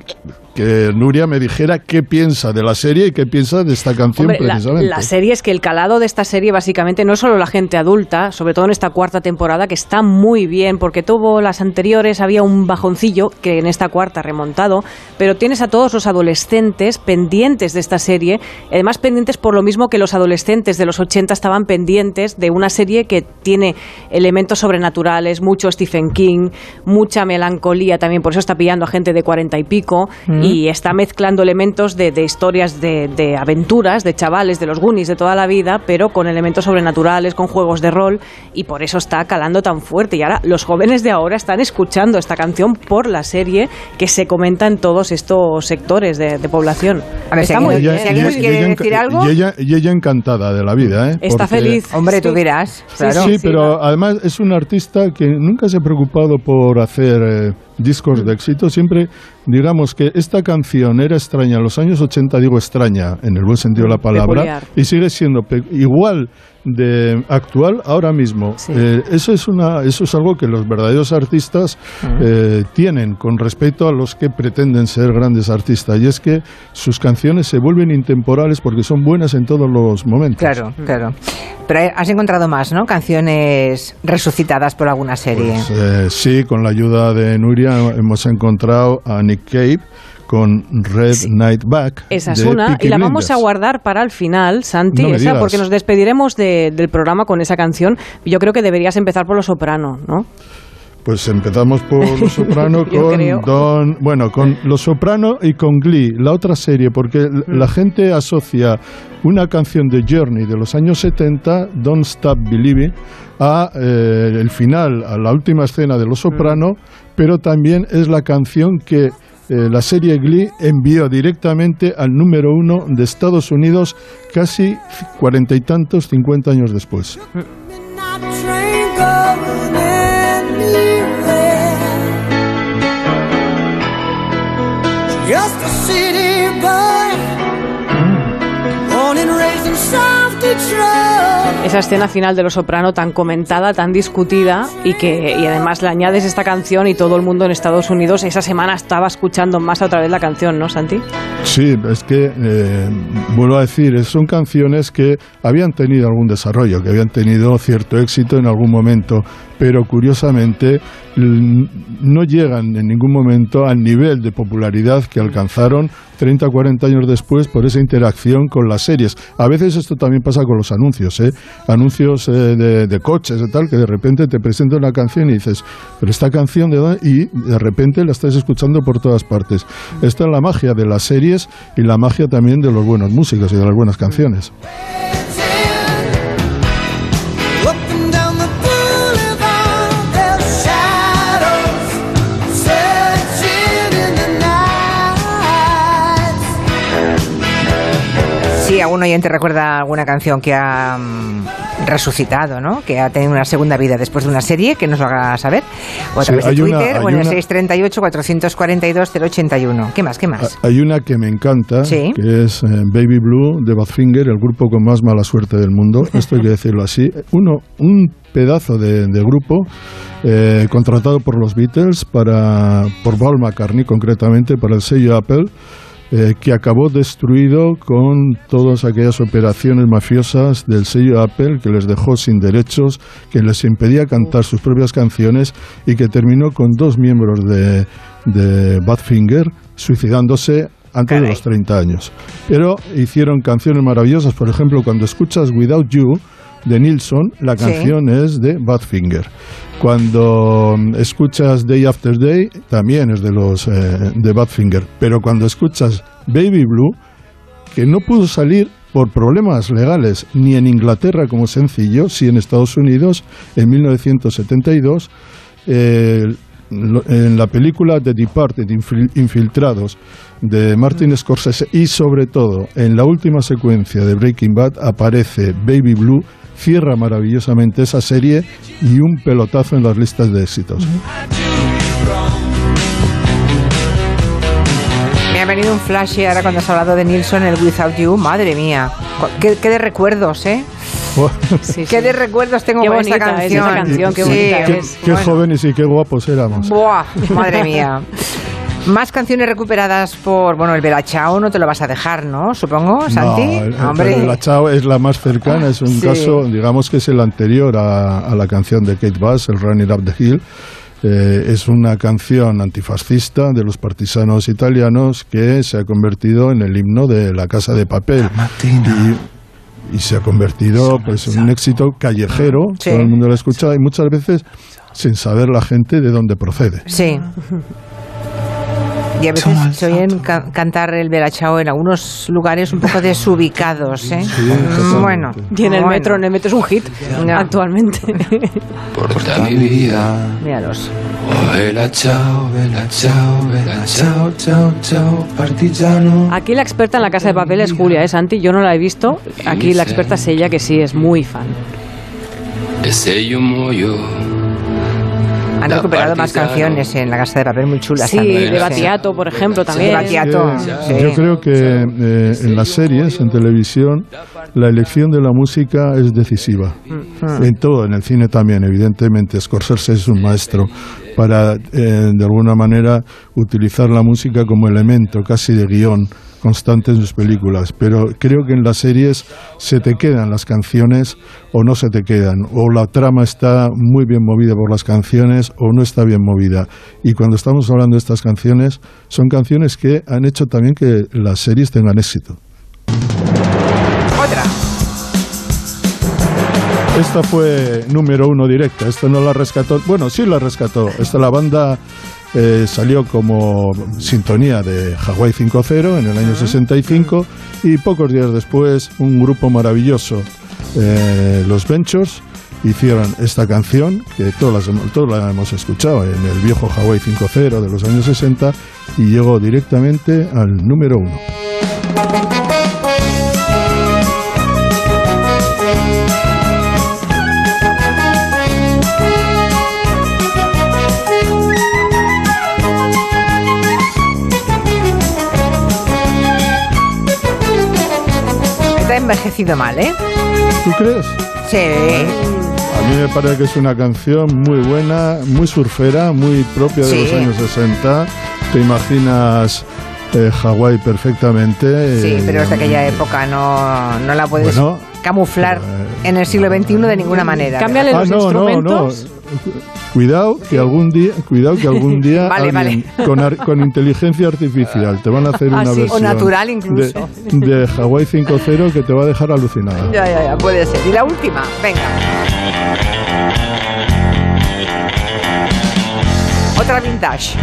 que Nuria me dijera qué piensa de la serie y qué piensa de esta canción Hombre, precisamente. la serie es que el calado de esta serie básicamente no es solo la gente adulta, sobre todo en esta cuarta temporada, que está muy bien, porque tuvo las anteriores, había un bajoncillo que en esta cuarta ha remontado, pero tienes a todos los adolescentes pendientes de esta serie, además pendientes por lo mismo que los adolescentes de los 80 estaban pendientes de una serie que tiene elementos sobrenaturales, mucho Stephen King, mucha melancolía también, por eso está pillando a gente de cuarenta y pico Mm. y está mezclando elementos de, de historias de, de aventuras, de chavales, de los Goonies de toda la vida, pero con elementos sobrenaturales, con juegos de rol y por eso está calando tan fuerte. Y ahora los jóvenes de ahora están escuchando esta canción por la serie que se comenta en todos estos sectores de, de población. A ver, si Está muy alguien, bien. si alguien nos y quiere ella decir enca- algo, y ella, y ella encantada de la vida, ¿eh? Está Porque- feliz. hombre, tú dirás. Sí, Claro. Sí, pero además es un artista que nunca se ha preocupado por hacer eh, discos de éxito. Siempre, digamos que esta canción era extraña en los años 80, digo extraña en el buen sentido de la palabra, Peculiar. y sigue siendo igual de actual ahora mismo. Eh, eso es una, eso es algo que los verdaderos artistas eh, tienen con respecto a los que pretenden ser grandes artistas, y es que sus canciones se vuelven intemporales porque son buenas en todos los momentos. Claro, claro. Pero has encontrado más, ¿no? Canciones resucitadas por alguna serie. Pues, eh, sí, con la ayuda de Nuria hemos encontrado a Nick Cave con Red Night Back. Esa es una, Peaky y la vamos a guardar para el final, Santi, No esa, digas. porque nos despediremos de- del programa con esa canción. Yo creo que deberías empezar por Los Soprano, ¿no? Pues empezamos por Los Soprano con creo. Don, bueno, con Los Soprano y con Glee, la otra serie, porque Mm. la gente asocia una canción de Journey de los años 70, Don't Stop Believing, a eh, el final, a la última escena de Los Mm. Soprano, pero también es la canción que eh, la serie Glee envió directamente al número uno de Estados Unidos casi cuarenta y tantos, cincuenta años después. Esa escena final de Los Soprano tan comentada, tan discutida y que y además le añades esta canción y todo el mundo en Estados Unidos esa semana estaba escuchando más otra vez la canción, ¿no, Santi? Sí, es que, eh, vuelvo a decir, son canciones que habían tenido algún desarrollo, que habían tenido cierto éxito en algún momento, pero curiosamente no llegan en ningún momento al nivel de popularidad que alcanzaron 30 o 40 años después por esa interacción con las series. A veces esto también pasa con los anuncios, ¿eh? anuncios eh, de, de coches y tal, que de repente te presentan una canción y dices, pero esta canción de dónde?", y de repente la estás escuchando por todas partes. Esta es la magia de las series y la magia también de los buenos músicos y de las buenas canciones. Algún oyente recuerda alguna canción que ha mm, resucitado, ¿no? Que ha tenido una segunda vida después de una serie, que nos lo haga saber. O a Sí, través de hay una- Twitter o en el una- 638-442-081. ¿Qué más? ¿Qué más? Hay una que me encanta, Sí. que es eh, Baby Blue de Badfinger, el grupo con más mala suerte del mundo. Esto hay que decirlo así. Uno, un pedazo de, de grupo eh, contratado por los Beatles para por Paul McCartney concretamente para el sello Apple. Eh, que acabó destruido con todas aquellas operaciones mafiosas del sello Apple que les dejó sin derechos, que les impedía cantar sus propias canciones y que terminó con dos miembros de, de Badfinger suicidándose antes de los 30 años. Pero hicieron canciones maravillosas, por ejemplo, cuando escuchas Without You de Nilsson, la Sí. canción es de Badfinger. Cuando mm, escuchas Day After Day, también es de los eh, de Badfinger. Pero cuando escuchas Baby Blue, que no pudo salir por problemas legales ni en Inglaterra como sencillo, sí en Estados Unidos en 1972. eh, lo- en la película The Departed, Infil- Infiltrados, de Martin Scorsese y sobre todo en la última secuencia de Breaking Bad aparece Baby Blue, cierra maravillosamente esa serie y un pelotazo en las listas de éxitos. Me ha venido un flash ahora cuando has hablado de Nilsson, el Without You. Madre mía. Qué, qué de recuerdos, ¿eh? Qué de recuerdos tengo Qué con esta bonita es canción. esa canción, qué Sí, bonita Qué, es- qué bueno. jóvenes y qué guapos éramos. Buah, madre mía. Más canciones recuperadas por, bueno, el Belachao no te lo vas a dejar, ¿no? Supongo, Santi. No, el- el- Hombre, la Chao es la más cercana, es un Sí. caso, digamos que es el anterior a, a la canción de Kate Bass, el Running Up the Hill. Eh, es una canción antifascista de los partisanos italianos que se ha convertido en el himno de la Casa de Papel. Y, y se ha convertido pues, en un éxito callejero, Sí. todo el mundo lo escucha y muchas veces sin saber la gente de dónde procede. sí. Y a veces se oyen ca- cantar el Belachao en algunos lugares un poco desubicados, ¿eh? totalmente. bueno. Y en el bueno. metro, en el metro es un hit Ya. actualmente. Por mi vida. Míralos. Oh, vela ciao, ciao, ciao, partigiano. Aquí la experta en la casa de papel es Julia, ¿eh, Santi? Yo no la he visto. Aquí la experta es ella, que sí, es muy fan. Han Da recuperado más canciones en la casa de papel muy chulas Sí, también. de Batiato, por ejemplo, también. Sí, sí. Yo creo que eh, en las series, en televisión, la elección de la música es decisiva. Mm. En todo, en el cine también, evidentemente. Scorsese es un maestro para, eh, de alguna manera, utilizar la música como elemento casi de guion constante en sus películas. Pero creo que en las series se te quedan las canciones o no se te quedan. O la trama está muy bien movida por las canciones o no está bien movida. Y cuando estamos hablando de estas canciones, son canciones que han hecho también que las series tengan éxito. Otra. Esta fue número uno directa, esta no la rescató, bueno, sí la rescató, esta la banda eh, salió como sintonía de Hawaii 5.0 en el año 65 y pocos días después un grupo maravilloso, eh, los Ventures, hicieron esta canción que todos la hemos escuchado en el viejo Hawaii 5.0 de los años 60 y llegó directamente al número uno. Envejecido mal, ¿eh? ¿Tú crees? Sí. A mí me parece que es una canción muy buena, muy surfera, muy propia de Sí. los años 60. Te imaginas eh, Hawái perfectamente. Sí, eh, pero es de aquella época, no, no la puedes Bueno, camuflar en el siglo XXI de ninguna manera. Cámbiale Ah, los no, no, instrumentos. no. Cuidado que algún día, cuidado que algún día Vale, alguien Con, ar- con inteligencia artificial te van a hacer Ah, una sí, o versión natural de, incluso. de Hawái 5.0 que te va a dejar alucinada. Ya, ya, ya, puede ser. Y la última, venga. Otra vintage.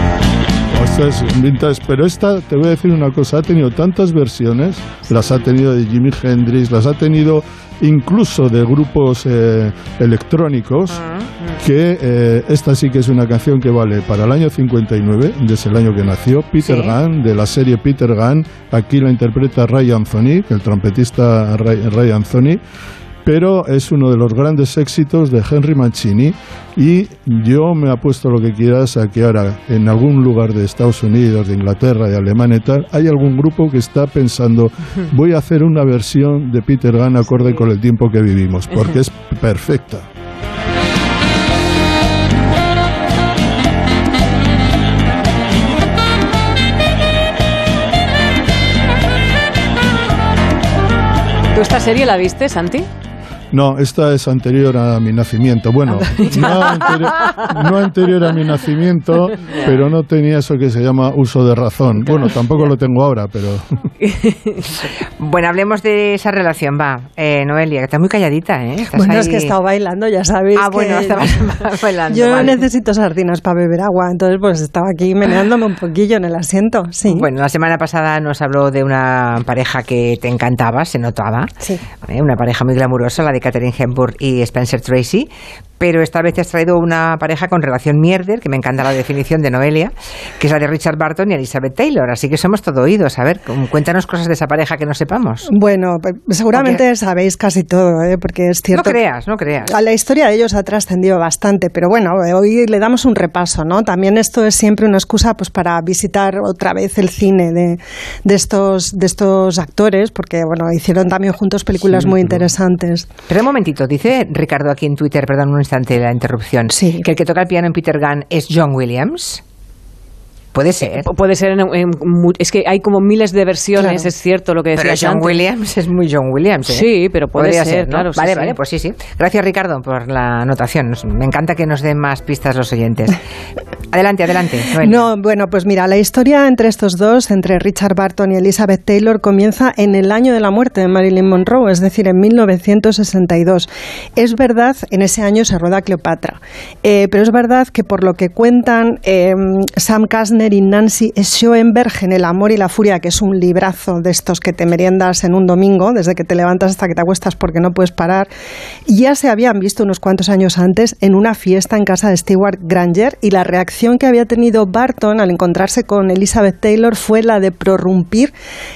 Esta es vintage, pero esta, te voy a decir una cosa, ha tenido tantas versiones, las ha tenido de Jimi Hendrix, las ha tenido incluso de grupos eh, electrónicos, que eh, esta sí que es una canción que vale para el año 59, desde el año que nació, Peter Sí. Gunn, de la serie Peter Gunn, aquí la interpreta Ray Anthony, el trompetista Ray, Ray Anthony, pero es uno de los grandes éxitos de Henry Mancini y yo me apuesto lo que quieras a que ahora en algún lugar de Estados Unidos, de Inglaterra, de Alemania y tal, hay algún grupo que está pensando voy a hacer una versión de Peter Gunn acorde con el tiempo que vivimos, porque es perfecta. ¿Tú esta serie la viste, Santi? No, esta es anterior a mi nacimiento. Bueno, no anterior, no anterior a mi nacimiento, pero no tenía eso que se llama uso de razón. Bueno, tampoco lo tengo ahora, pero... Bueno, hablemos de esa relación, va. Eh, Noelia, que estás muy calladita, ¿eh? Estás Bueno, ahí- es que he estado bailando, ya sabéis. Ah, que bueno, estabas bailando. Yo vale. necesito sardinas para beber agua, entonces pues estaba aquí meneándome un poquillo en el asiento, sí. Bueno, la semana pasada nos habló de una pareja que te encantaba, se notaba. ¿eh? Una pareja muy glamurosa, la de Catherine Hepburn y Spencer Tracy. Pero esta vez te has traído una pareja con relación mierder, que me encanta la definición de Noelia, que es la de Richard Barton y Elizabeth Taylor. Así que somos todo oídos. A ver, cuéntanos cosas de esa pareja que no sepamos. Bueno, pues, seguramente sabéis casi todo, ¿eh? porque es cierto. No creas, no creas. A la historia de ellos ha trascendido bastante, pero bueno, hoy le damos un repaso, ¿no? También esto es siempre una excusa pues para visitar otra vez el cine de, de estos de estos actores, porque bueno, hicieron también juntos películas Sí, muy interesantes. Pero un momentito, dice Ricardo aquí en Twitter, perdón un instante la interrupción, que el que toca el piano en Peter Gunn es John Williams. Puede ser. Pu- Puede ser en, en mu- es que hay como miles de versiones, Claro. es cierto lo que Pero decía John Williams es muy John Williams. ¿eh? Sí, pero puede Podría ser, ¿no? claro, sí, Vale, sí. vale, pues sí, sí. Gracias, Ricardo, por la anotación. Me encanta que nos den más pistas los oyentes. Adelante, adelante. No, bueno, pues mira, la historia entre estos dos, entre Richard Barton y Elizabeth Taylor, comienza en el año de la muerte de Marilyn Monroe, es decir, en 1962. Es verdad, en ese año se rueda Cleopatra, eh, pero es verdad que por lo que cuentan eh, Sam Y Nancy Schoenberg en El amor y la furia, que es un librazo de estos que te meriendas en un domingo, desde que te levantas hasta que te acuestas porque no puedes parar, ya se habían visto unos cuantos años antes en una fiesta en casa de Stewart Granger y la reacción que había tenido Barton al encontrarse con Elizabeth Taylor fue la de prorrumpir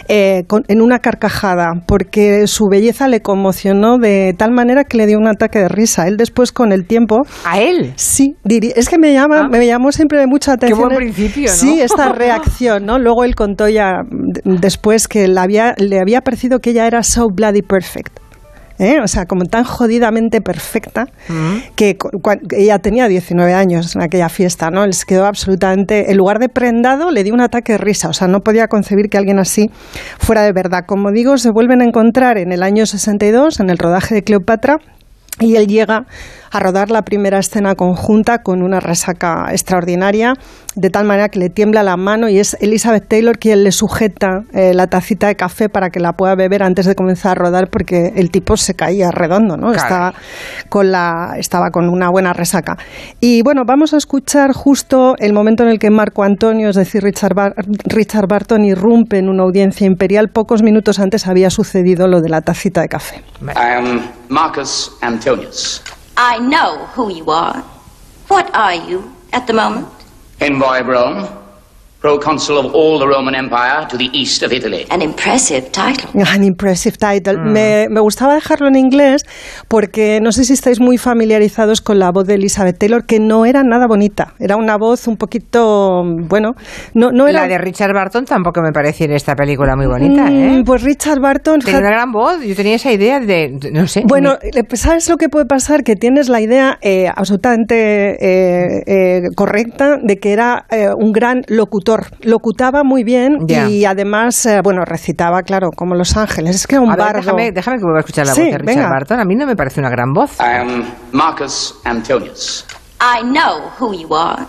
eh, con- en una carcajada, porque su belleza le conmocionó de tal manera que le dio un ataque de risa. Él después, con el tiempo... ¿A él? Sí, diría- es que me, llama, me llamó siempre de mucha atención. buen el- principio, ¿no? Sí, esta reacción, ¿no? Luego él contó ya después que le había, le había parecido que ella era so bloody perfect. ¿eh? O sea, como tan jodidamente perfecta que cu- cua- ella tenía 19 años en aquella fiesta, ¿no? Les quedó absolutamente, en lugar de prendado, le dio un ataque de risa, o sea, no podía concebir que alguien así fuera de verdad. Como digo, se vuelven a encontrar en el año 62, en el rodaje de Cleopatra, y él llega a rodar la primera escena conjunta con una resaca extraordinaria, de tal manera que le tiembla la mano y es Elizabeth Taylor quien le sujeta eh, la tacita de café para que la pueda beber antes de comenzar a rodar porque el tipo se caía redondo, ¿no? Caray. Estaba con, la, estaba con una buena resaca. Y bueno, vamos a escuchar justo el momento en el que Marco Antonio, es decir, Richard, Bar- Richard Barton, irrumpe en una audiencia imperial. Pocos minutos antes había sucedido lo de la tacita de café. I am Marcus Antonius, I know who you are. What are you at the moment? envoy Rome, proconsul of all the Roman Empire to the east of Italy. An impressive title. An impressive title. Me, me gustaba dejarlo en inglés porque no sé si estáis muy familiarizados con la voz de Elizabeth Taylor, que no era nada bonita. Era una voz un poquito, bueno, no, no era... La de Richard Barton tampoco me parece en esta película muy bonita, Mm, ¿eh? Pues Richard Barton... Tenía una gran voz, yo tenía esa idea de, no sé. Bueno, eh, ¿sabes lo que puede pasar? Que tienes la idea eh, absolutamente eh, eh, correcta de que era eh, un gran locutor. Locutaba muy bien Ya. y además, eh, bueno, recitaba, claro, como Los Ángeles. Es que era un A ver, déjame, déjame que vuelva a escuchar la Sí, voz de Richard venga. Barton. A mí no me parece una gran voz. I am Marcus Antonius, I know who you are.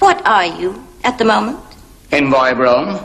What are you at the moment? envoy of Rome,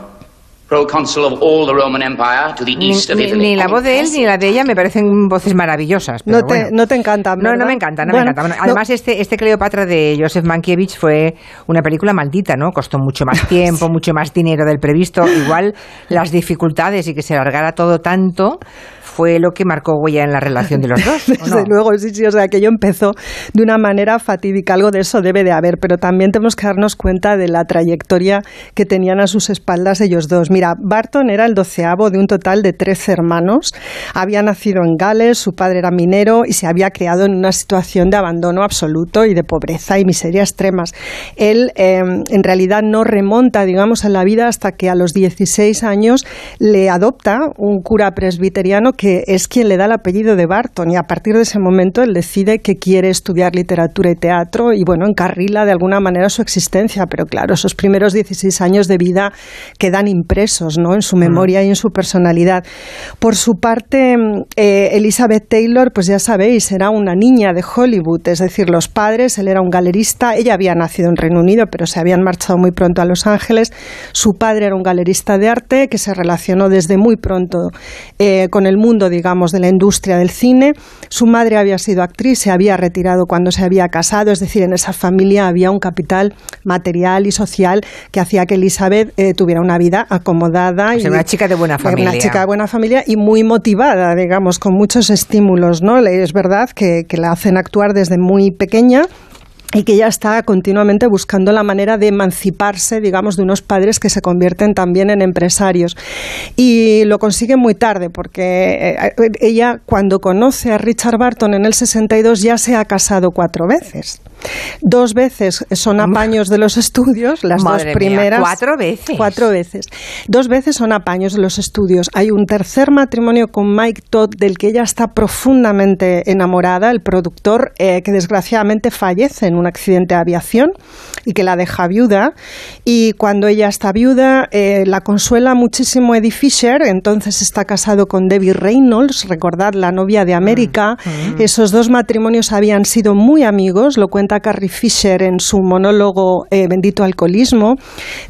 Ni, ni- la voz de él ni la de ella me parecen voces maravillosas. pero No te, bueno. no te encantan, No, no ¿verdad? me encanta, no Bueno, me encanta. Bueno, no- además, este, este Cleopatra de Joseph Mankiewicz fue una película maldita, ¿no? Costó mucho más tiempo, mucho más dinero del previsto. Igual las dificultades y que se alargara todo tanto fue lo que marcó huella en la relación de los dos. ¿o Desde no? luego, sí, sí, o sea, que yo empezó de una manera fatídica, algo de eso debe de haber, pero también tenemos que darnos cuenta de la trayectoria que tenían a sus espaldas ellos dos. Mira, Barton era el doceavo de un total de trece hermanos, había nacido en Gales, su padre era minero y se había criado en una situación de abandono absoluto y de pobreza y miseria extremas. Él, eh, en realidad, no remonta, digamos, a la vida hasta que a los 16 años le adopta un cura presbiteriano que es quien le da el apellido de Barton y a partir de ese momento él decide que quiere estudiar literatura y teatro y bueno, encarrila de alguna manera su existencia, pero claro, esos primeros 16 años de vida quedan impresos ¿no? en su memoria y en su personalidad. Por su parte, eh, Elizabeth Taylor, pues ya sabéis, era una niña de Hollywood, es decir, los padres, él era un galerista, ella había nacido en Reino Unido, pero se habían marchado muy pronto a Los Ángeles, su padre era un galerista de arte que se relacionó desde muy pronto eh, con el mundo, digamos, de la industria del cine. Su madre había sido actriz, se había retirado cuando se había casado, es decir, en esa familia había un capital material y social que hacía que Elizabeth eh, tuviera una vida acomodada. O sea, y, una chica de buena familia. Una chica de buena familia y muy motivada, digamos, con muchos estímulos, ¿no? Es verdad que, que la hacen actuar desde muy pequeña y que ella está continuamente buscando la manera de emanciparse, digamos, de unos padres que se convierten también en empresarios. Y lo consigue muy tarde, porque eh, ella, cuando conoce a Richard Barton en el 62, ya se ha casado cuatro veces. Dos veces son apaños de los estudios, las Madre dos mía, primeras. ¿cuatro veces? Cuatro veces. Dos veces son apaños de los estudios. Hay un tercer matrimonio con Mike Todd, del que ella está profundamente enamorada, el productor, eh, que desgraciadamente fallece en un accidente de aviación y que la deja viuda. Y cuando ella está viuda, eh, la consuela muchísimo Eddie Fisher, entonces está casado con Debbie Reynolds, recordad la novia de América. Esos dos matrimonios habían sido muy amigos, lo cuenta cuenta Carrie Fisher en su monólogo eh, Bendito alcoholismo,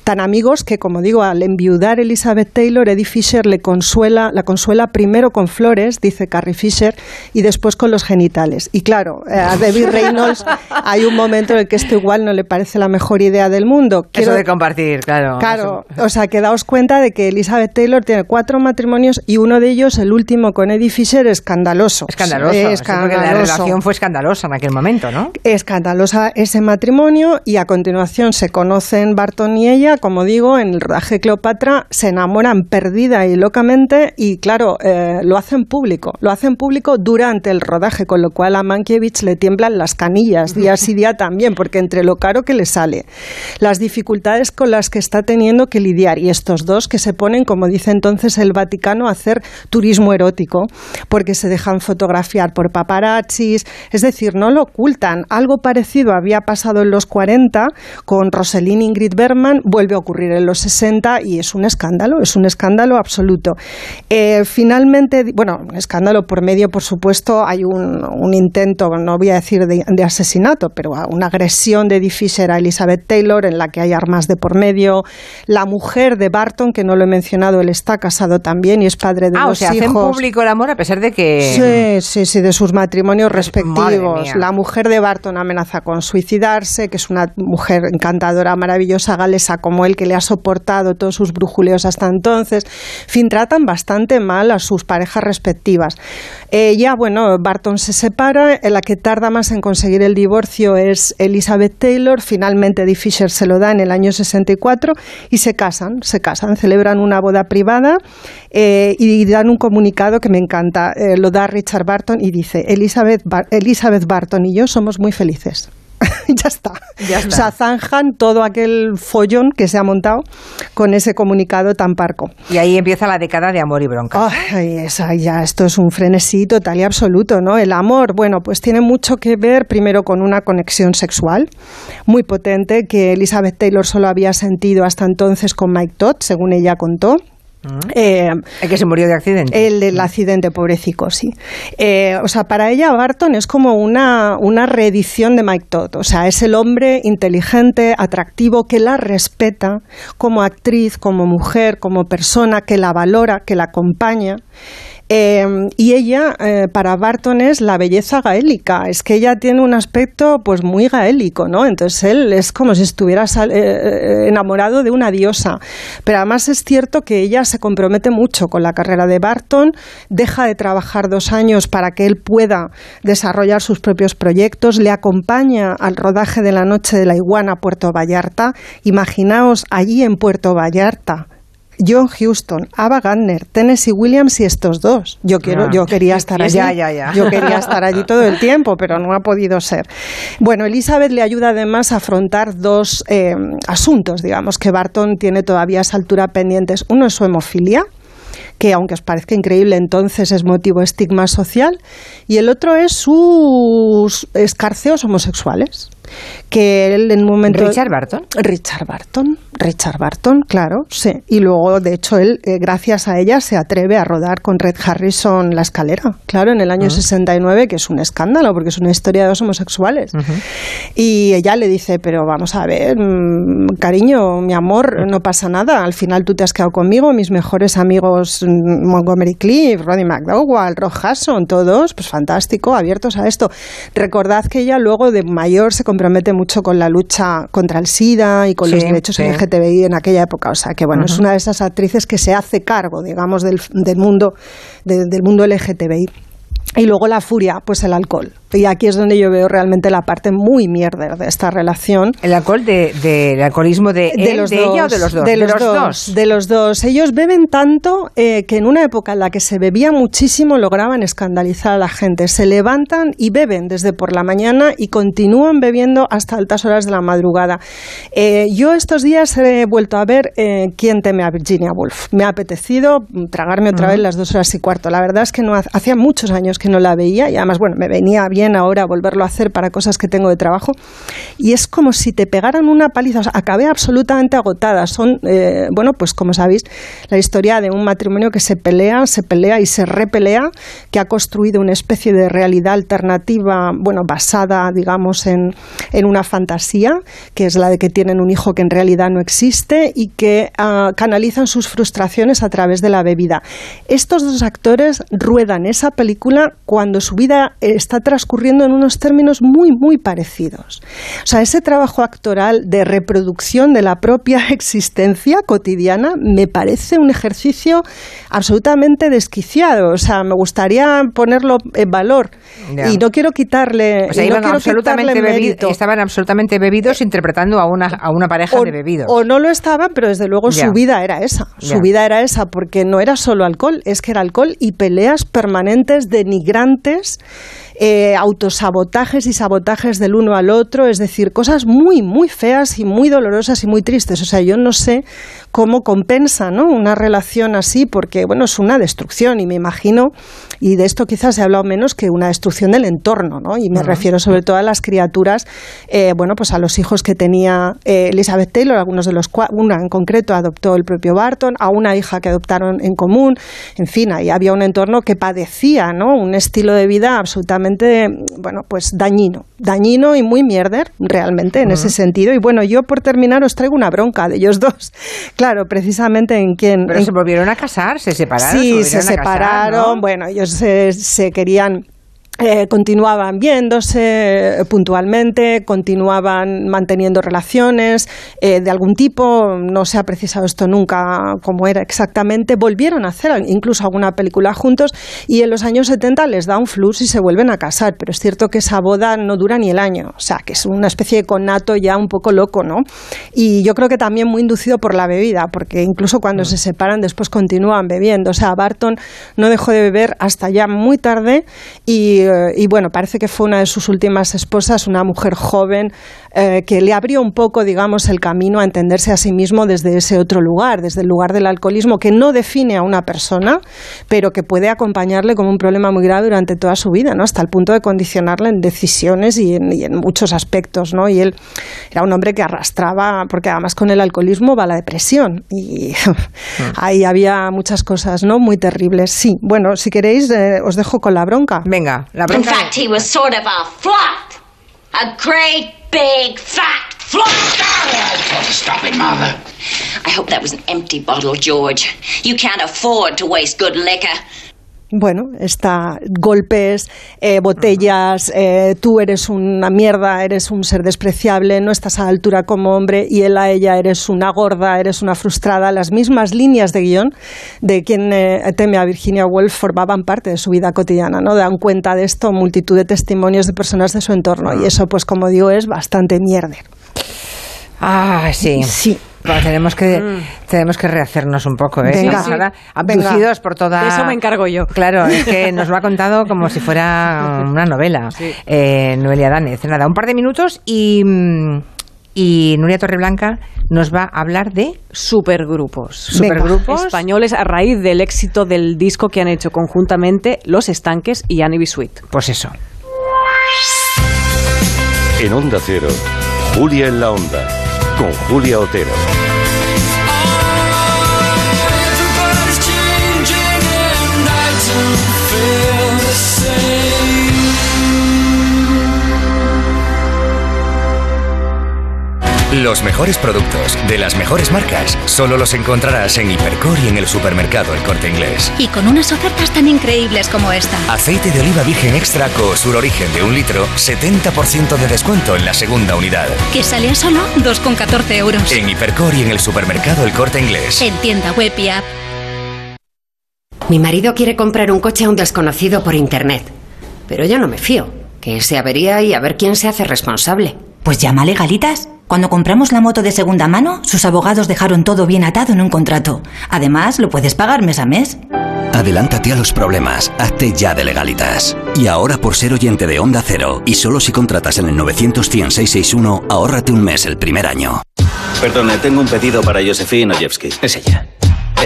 tan amigos que, como digo, al enviudar Elizabeth Taylor, Eddie Fisher le consuela, la consuela primero con flores, dice Carrie Fisher, y después con los genitales. Y claro, eh, a Debbie Reynolds hay un momento en el que esto igual no le parece la mejor idea del mundo. Eso de compartir, claro. Claro, o sea, que daos cuenta de que Elizabeth Taylor tiene cuatro matrimonios y uno de ellos, el último con Eddie Fisher, escandaloso. Escandaloso, sí, porque la relación fue escandalosa en aquel momento, ¿no? Escandalosa ese matrimonio y a continuación se conocen Barton y ella, como digo, en el rodaje Cleopatra, se enamoran perdida y locamente y claro, eh, lo hacen público, lo hacen público durante el rodaje, con lo cual a Mankiewicz le tiemblan las canillas día sí día también, porque entre lo caro que le sale, las dificultades con las que está teniendo que lidiar y estos dos que se ponen, como dice entonces el Vaticano, a hacer turismo erótico, porque se dejan fotografiar por paparazzis, es decir, no lo ocultan. Algo parecido había pasado en los 40 con Rosalind Ingrid Bergman, vuelve a ocurrir en los 60 y es un escándalo, es un escándalo absoluto. Eh, finalmente, bueno, un escándalo por medio, por supuesto, hay un, un intento, no voy a decir de, de, asesinato, pero una agresión de Eddie Fisher a Elizabeth Taylor en la que hay armas de por medio. La mujer de Barton, que no lo he mencionado, él está casado también y es padre de ah, dos o sea, hijos. hacen público el amor a pesar de que... Sí, sí, sí, de sus matrimonios respectivos. La mujer de Barton con suicidarse, que es una mujer encantadora, maravillosa, galesa como él, que le ha soportado todos sus brujuleos hasta entonces. En fin, tratan bastante mal a sus parejas respectivas. Ella, bueno, Barton se separa, la que tarda más en conseguir el divorcio es Elizabeth Taylor, finalmente Eddie Fisher se lo da en el año 64 y se casan, se casan, celebran una boda privada eh, y dan un comunicado que me encanta, eh, lo da Richard Barton y dice, Elizabeth, Bar Elizabeth Barton y yo somos muy felices. ya, está. ya está. O sea, zanjan todo aquel follón que se ha montado con ese comunicado tan parco. Y ahí empieza la década de amor y bronca. Ay, esa, ya, esto es un frenesí total y absoluto, ¿no? El amor, bueno, pues tiene mucho que ver primero con una conexión sexual muy potente que Elizabeth Taylor solo había sentido hasta entonces con Mike Todd, según ella contó. Eh, el que se murió de accidente. El del accidente, pobrecico, sí. Eh, o sea, para ella Barton es como una, una reedición de Mike Todd. O sea, es el hombre inteligente, atractivo, que la respeta como actriz, como mujer, como persona, que la valora, que la acompaña. Eh, y ella, eh, para Barton, es la belleza gaélica. Es que ella tiene un aspecto pues muy gaélico, ¿no? Entonces él es como si estuviera eh, enamorado de una diosa. Pero además es cierto que ella se compromete mucho con la carrera de Barton, deja de trabajar dos años para que él pueda desarrollar sus propios proyectos, le acompaña al rodaje de la Noche de la Iguana Puerto Vallarta. Imaginaos allí en Puerto Vallarta John Houston, Ava Gardner, Tennessee Williams y estos dos. Yo quiero, yo quería estar allí. Ya, ya, ya. Yo quería estar allí todo el tiempo, pero no ha podido ser. Bueno, Elizabeth le ayuda además a afrontar dos eh, asuntos, digamos, que Barton tiene todavía a esa altura pendientes. Uno es su hemofilia que aunque os parezca increíble entonces es motivo de estigma social, y el otro es sus escarceos homosexuales, que él en un momento... ¿Richard Barton? Richard Barton, Richard Barton, claro, sí. Y luego, de hecho, él, eh, gracias a ella, se atreve a rodar con Red Harrison La Escalera, claro, en el año Ah. 69, que es un escándalo, porque es una historia de dos homosexuales. Y ella le dice, pero vamos a ver, mm, cariño, mi amor, no pasa nada. Al final tú te has quedado conmigo, mis mejores amigos mm, Montgomery Cliff, Roddy McDowell, Rob Hudson, todos, pues fantástico, abiertos a esto. Recordad que ella luego de mayor se compromete mucho con la lucha contra el SIDA y con los derechos sí. LGTBI en aquella época. O sea que bueno, es una de esas actrices que se hace cargo, digamos, del, del mundo, de- del mundo LGTBI. Y luego la furia, pues el alcohol. Y aquí es donde yo veo realmente la parte muy mierda de esta relación. ¿El alcohol de, del alcoholismo de, él, de ella o de los dos? De los, dos, De los dos. Ellos beben tanto eh, que en una época en la que se bebía muchísimo lograban escandalizar a la gente. Se levantan y beben desde por la mañana y continúan bebiendo hasta altas horas de la madrugada. Eh, yo estos días he vuelto a ver eh, Quién teme a Virginia Woolf. Me ha apetecido tragarme otra vez las dos horas y cuarto. La verdad es que no ha- hacía muchos años que no la veía y además, bueno, me venía bien bien ahora volverlo a hacer para cosas que tengo de trabajo. Y es como si te pegaran una paliza. O sea, acabé absolutamente agotada. Son, eh, bueno, pues como sabéis, la historia de un matrimonio que se pelea, se pelea y se repelea, que ha construido una especie de realidad alternativa, bueno, basada, digamos, en, en una fantasía, que es la de que tienen un hijo que en realidad no existe y que ah, canalizan sus frustraciones a través de la bebida. Estos dos actores ruedan esa película cuando su vida está transcurriendo en unos términos muy, muy parecidos. O sea, ese trabajo actoral de reproducción de la propia existencia cotidiana me parece un ejercicio absolutamente desquiciado. O sea, me gustaría ponerlo en valor. Ya. Y no quiero quitarle, O sea, no absolutamente quitarle bebi- mérito. estaban absolutamente bebidos interpretando a una, a una pareja de bebidos. O no lo estaban, pero desde luego Ya. su vida era esa. Su Ya. vida era esa, porque no era solo alcohol, es que era alcohol y peleas permanentes, denigrantes, eh, autosabotajes y sabotajes del uno al otro, es decir, cosas muy, muy feas y muy dolorosas y muy tristes. O sea, yo no sé cómo compensa ¿no? una relación así, porque bueno, es una destrucción y me imagino, y de esto quizás se ha hablado menos que una destrucción del entorno, ¿no? y me refiero sobre todo a las criaturas, eh, bueno, pues a los hijos que tenía eh, Elizabeth Taylor, algunos de los cuales, una en concreto adoptó el propio Barton, a una hija que adoptaron en común, en fin, ahí había un entorno que padecía, ¿no? Un estilo de vida absolutamente, bueno, pues dañino, dañino y muy mierder, realmente, en ese sentido. Y bueno, yo por terminar os traigo una bronca de ellos dos. Claro, precisamente en quien... Pero en- se volvieron a casar, se separaron. Sí, se casar, separaron. ¿no? Bueno, ellos se, se querían. Eh, continuaban viéndose eh, puntualmente, continuaban manteniendo relaciones eh, de algún tipo, no se ha precisado esto nunca cómo era exactamente, volvieron a hacer incluso alguna película juntos y en los años 70 les da un flux y se vuelven a casar, pero es cierto que esa boda no dura ni el año, o sea, que es una especie de conato ya un poco loco, ¿no? Y yo creo que también muy inducido por la bebida, porque incluso cuando se separan después continúan bebiendo, o sea, Barton no dejó de beber hasta ya muy tarde y, eh, y bueno, parece que fue una de sus últimas esposas, una mujer joven eh, que le abrió un poco, digamos, el camino a entenderse a sí mismo desde ese otro lugar, desde el lugar del alcoholismo, que no define a una persona, pero que puede acompañarle como un problema muy grave durante toda su vida, ¿no? Hasta el punto de condicionarle en decisiones y en, y en muchos aspectos, ¿no? Y él era un hombre que arrastraba, porque además con el alcoholismo va la depresión y ahí había muchas cosas, ¿no? Muy terribles. Sí, bueno, si queréis eh, os dejo con la bronca. Venga, In fact, he was sort of a flat. A great big fat flat. Stop it, Martha. I hope that was an empty bottle, George. You can't afford to waste good liquor. Bueno, está golpes, eh, botellas, eh, tú eres una mierda, eres un ser despreciable, no estás a la altura como hombre y él a ella eres una gorda, eres una frustrada. Las mismas líneas de guion de quien eh, teme a Virginia Woolf formaban parte de su vida cotidiana, ¿no? Dan cuenta de esto multitud de testimonios de personas de su entorno y eso, pues como digo, es bastante mierder. Ah, sí. Sí. Bueno, tenemos que tenemos que rehacernos un poco, ¿eh? Venga. Venga. abducidos por toda. De eso me encargo yo. Claro, es que nos lo ha contado como si fuera una novela. Eh, Noelia Danez. Nada, un par de minutos y mm, y Nuria Torreblanca nos va a hablar de Supergrupos. Supergrupos. españoles a raíz del éxito del disco que han hecho conjuntamente Los Estanques y Annie B. Sweet. Pues eso. En Onda Cero, Julia en la Onda, con Julia Otero. Los mejores productos de las mejores marcas solo los encontrarás en Hipercor y en el supermercado El Corte Inglés. Y con unas ofertas tan increíbles como esta. Aceite de oliva virgen extra Sur Origen de un litro, 70% de descuento en la segunda unidad. Que sale a solo 2,14 euros. En Hipercor y en el supermercado El Corte Inglés. En tienda web y app. Mi marido quiere comprar un coche a un desconocido por internet. Pero yo no me fío. Que se avería y a ver quién se hace responsable. Pues llama a Legalitas. Cuando compramos la moto de segunda mano, sus abogados dejaron todo bien atado en un contrato. Además, lo puedes pagar mes a mes. Adelántate a los problemas, hazte ya de legalitas. Y ahora por ser oyente de Onda Cero, y solo si contratas en el 900 ahórrate un mes el primer año. Perdone, tengo un pedido para Josephine Oyevsky. Es ella.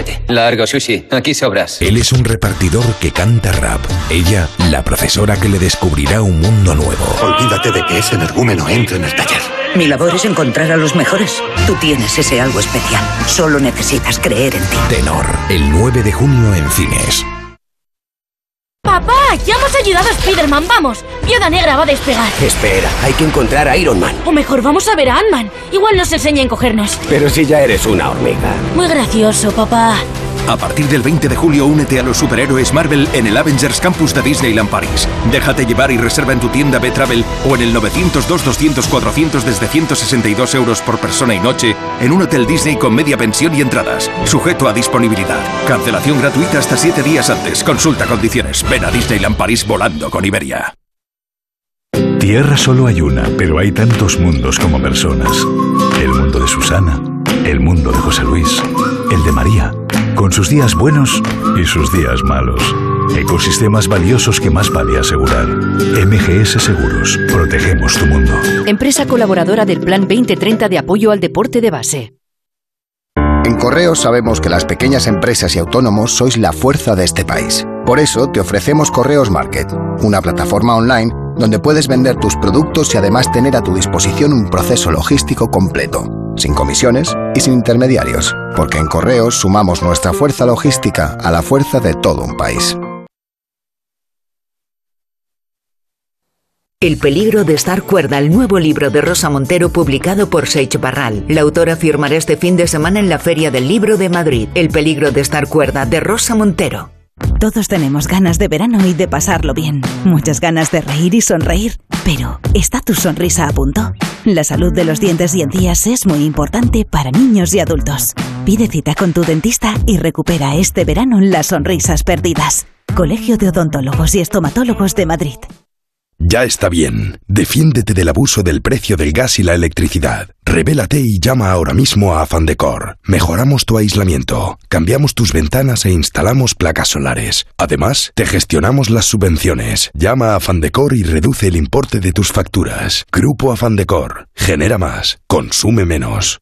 Vete. Largo, Sushi. Aquí sobras. Él es un repartidor que canta rap. Ella, la profesora que le descubrirá un mundo nuevo. Olvídate de que ese energúmeno entre en el taller. Mi labor es encontrar a los mejores. Tú tienes ese algo especial. Solo necesitas creer en ti. Tenor, el 9 de junio en cines. ¡Papá! ¡Ya hemos ayudado a Spider-Man! ¡Vamos! Viuda Negra va a despegar. Espera, hay que encontrar a Iron Man. O mejor, vamos a ver a Ant-Man. Igual nos enseña a encogernos. Pero si ya eres una hormiga. Muy gracioso, papá. A partir del 20 de julio, únete a los superhéroes Marvel en el Avengers Campus de Disneyland Paris. Déjate llevar y reserva en tu tienda B-Travel o en el 902-200-400 desde 162 euros por persona y noche en un hotel Disney con media pensión y entradas. Sujeto a disponibilidad. Cancelación gratuita hasta 7 días antes. Consulta condiciones. Ven a Disneyland París volando con Iberia. Tierra solo hay una, pero hay tantos mundos como personas. El mundo de Susana, el mundo de José Luis, el de María, con sus días buenos y sus días malos. Ecosistemas valiosos que más vale asegurar. MGS Seguros, protegemos tu mundo. Empresa colaboradora del Plan 2030 de apoyo al deporte de base. En Correos sabemos que las pequeñas empresas y autónomos sois la fuerza de este país. Por eso te ofrecemos Correos Market, una plataforma online donde puedes vender tus productos y además tener a tu disposición un proceso logístico completo, sin comisiones y sin intermediarios, porque en Correos sumamos nuestra fuerza logística a la fuerza de todo un país. El peligro de estar cuerda, el nuevo libro de Rosa Montero publicado por Seix Barral. La autora firmará este fin de semana en la Feria del Libro de Madrid. El peligro de estar cuerda de Rosa Montero. Todos tenemos ganas de verano y de pasarlo bien. Muchas ganas de reír y sonreír. Pero, ¿está tu sonrisa a punto? La salud de los dientes y encías es muy importante para niños y adultos. Pide cita con tu dentista y recupera este verano las sonrisas perdidas. Colegio de Odontólogos y Estomatólogos de Madrid. Ya está bien. Defiéndete del abuso del precio del gas y la electricidad. Revélate y llama ahora mismo a Afandecor. Mejoramos tu aislamiento, cambiamos tus ventanas e instalamos placas solares. Además, te gestionamos las subvenciones. Llama a Afandecor y reduce el importe de tus facturas. Grupo Afandecor. Genera más. Consume menos.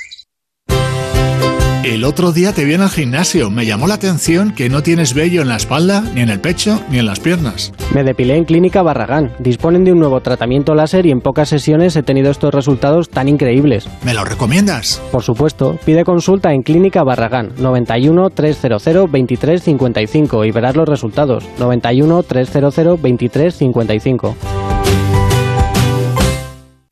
El otro día te vi en el gimnasio. Me llamó la atención que no tienes vello en la espalda, ni en el pecho, ni en las piernas. Me depilé en Clínica Barragán. Disponen de un nuevo tratamiento láser y en pocas sesiones he tenido estos resultados tan increíbles. ¿Me lo recomiendas? Por supuesto. Pide consulta en Clínica Barragán 91 300 23 55 y verás los resultados. 91 300 23 55.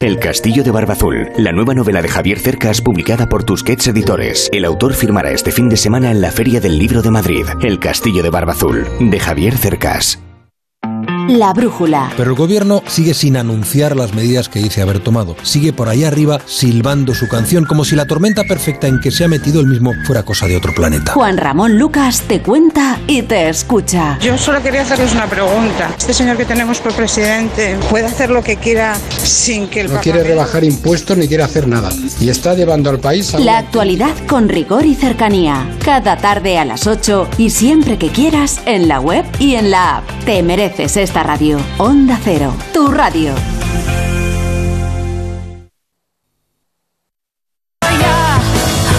El Castillo de Barbazul, la nueva novela de Javier Cercas publicada por Tusquets Editores. El autor firmará este fin de semana en la Feria del Libro de Madrid. El Castillo de Barbazul, de Javier Cercas. La brújula. Pero el gobierno sigue sin anunciar las medidas que dice haber tomado. Sigue por ahí arriba silbando su canción como si la tormenta perfecta en que se ha metido el mismo fuera cosa de otro planeta. Juan Ramón Lucas te cuenta y te escucha. Yo solo quería hacerles una pregunta. Este señor que tenemos por presidente puede hacer lo que quiera sin que el No quiere rebajar impuestos ni quiere hacer nada. Y está llevando al país a... La actualidad con rigor y cercanía. Cada tarde a las 8 y siempre que quieras en la web y en la app. Te mereces esta radio. Onda Cero, tu radio.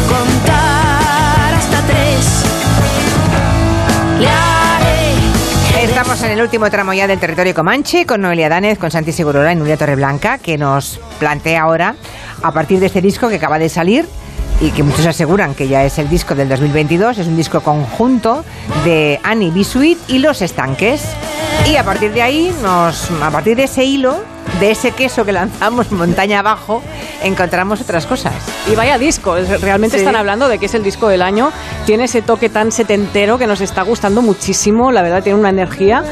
Contar hasta tres. Estamos en el último tramo ya del territorio Comanche con Noelia Danez, con Santi Segurola y Nuria Torreblanca, que nos plantea ahora, a partir de este disco que acaba de salir, y que muchos aseguran que ya es el disco del 2022. Es un disco conjunto de Annie Bisuit y Los Estanques. Y a partir de ahí, nos, a partir de ese hilo, de ese queso que lanzamos montaña abajo, encontramos otras cosas. Y vaya disco, realmente Sí. están hablando de que es el disco del año. Tiene ese toque tan setentero que nos está gustando muchísimo, la verdad tiene una energía.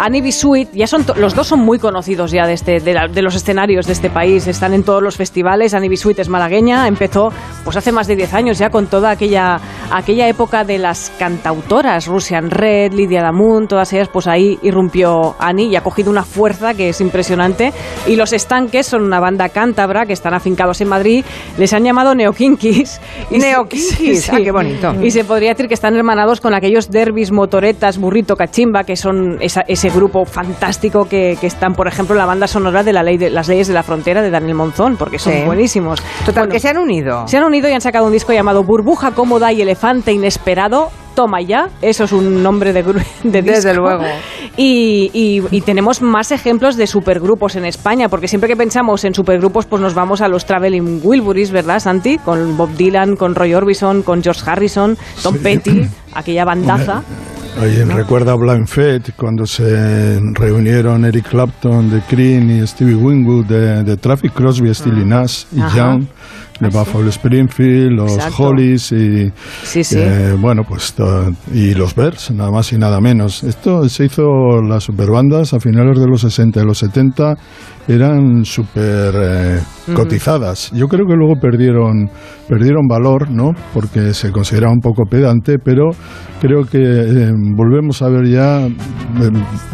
Annie B. Sweet, ya son los dos son muy conocidos ya de, este, de, la- de los escenarios de este país, están en todos los festivales. Annie B. Sweet es malagueña, empezó pues hace más de 10 años ya con toda aquella, aquella época de las cantautoras, Russian Red, Lidia Damun, todas ellas, pues ahí irrumpió Annie y ha cogido una fuerza que es impresionante. Y los estanques son una banda cántabra que están afincados en Madrid, les han llamado neokinkis. Neokinkis, ah, qué bonito. Y se podría decir que están hermanados con aquellos derbis, motoretas, burrito, cachimba, que son esa- ese grupo fantástico que, que están, por ejemplo, en la banda sonora de, la ley de las leyes de la frontera de Daniel Monzón, porque son Sí. buenísimos. Total, que se han unido. Se han unido y han sacado un disco llamado Burbuja Cómoda y Elefante Inesperado. Toma ya, eso es un nombre de, gru- de disco. Desde luego. Y, y- y tenemos más ejemplos de supergrupos en España, porque siempre que pensamos en supergrupos, pues nos vamos a los Traveling Wilburys, ¿verdad, Santi? Con Bob Dylan, con Roy Orbison, con George Harrison, Tom Petty, aquella bandaza. Ahí recuerda a Blind Fate cuando se reunieron Eric Clapton de Cream y Stevie Winwood de, de Traffic Crosby, Stilly Nash y. Ajá. Young de Buffalo Springfield, los Exacto. Hollies y Sí, sí. eh, bueno pues y los Bears, nada más y nada menos. Esto se hizo las superbandas a finales de los 60 y los 70 eran súper eh, cotizadas. Yo creo que luego perdieron perdieron valor, ¿no? Porque se consideraba un poco pedante, pero creo que eh, volvemos a ver ya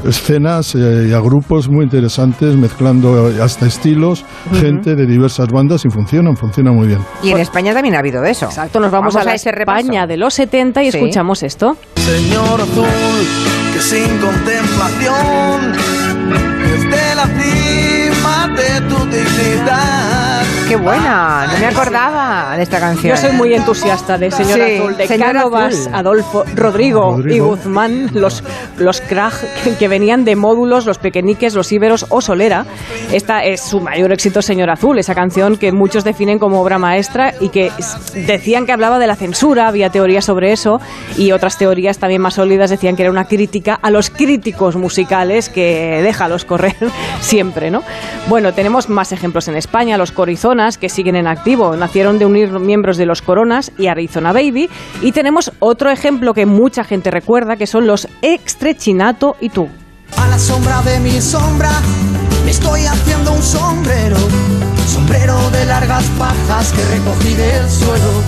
escenas eh, y a grupos muy interesantes mezclando hasta estilos, gente de diversas bandas y funcionan, funcionan muy bien. Y en España también ha habido de eso. Exacto, nos vamos, a, la ese España de los 70 y Sí. escuchamos esto. Señor azul, que sin contemplación, desde la cima de tu dignidad. Qué buena, no me acordaba de esta canción. Yo soy muy entusiasta de Señor Sí, Azul, de Señor Cánovas, Azul. Adolfo, Rodrigo, y. Guzmán, los, los crack que, que venían de módulos, los pequeñiques, los íberos o Solera. Esta es su mayor éxito, Señor Azul, esa canción que muchos definen como obra maestra y que decían que hablaba de la censura, había teorías sobre eso y otras teorías también más sólidas decían que era una crítica a los críticos musicales que déjalos correr siempre, ¿no? Bueno, tenemos más ejemplos en España, los Corizonas, que siguen en activo, nacieron de unir miembros de los Coronas y Arizona Baby, y tenemos otro ejemplo que mucha gente recuerda, que son los Extrechinato y tú. A la sombra de mi sombra, me estoy haciendo un sombrero. Sombrero de largas pajas que recogí del suelo.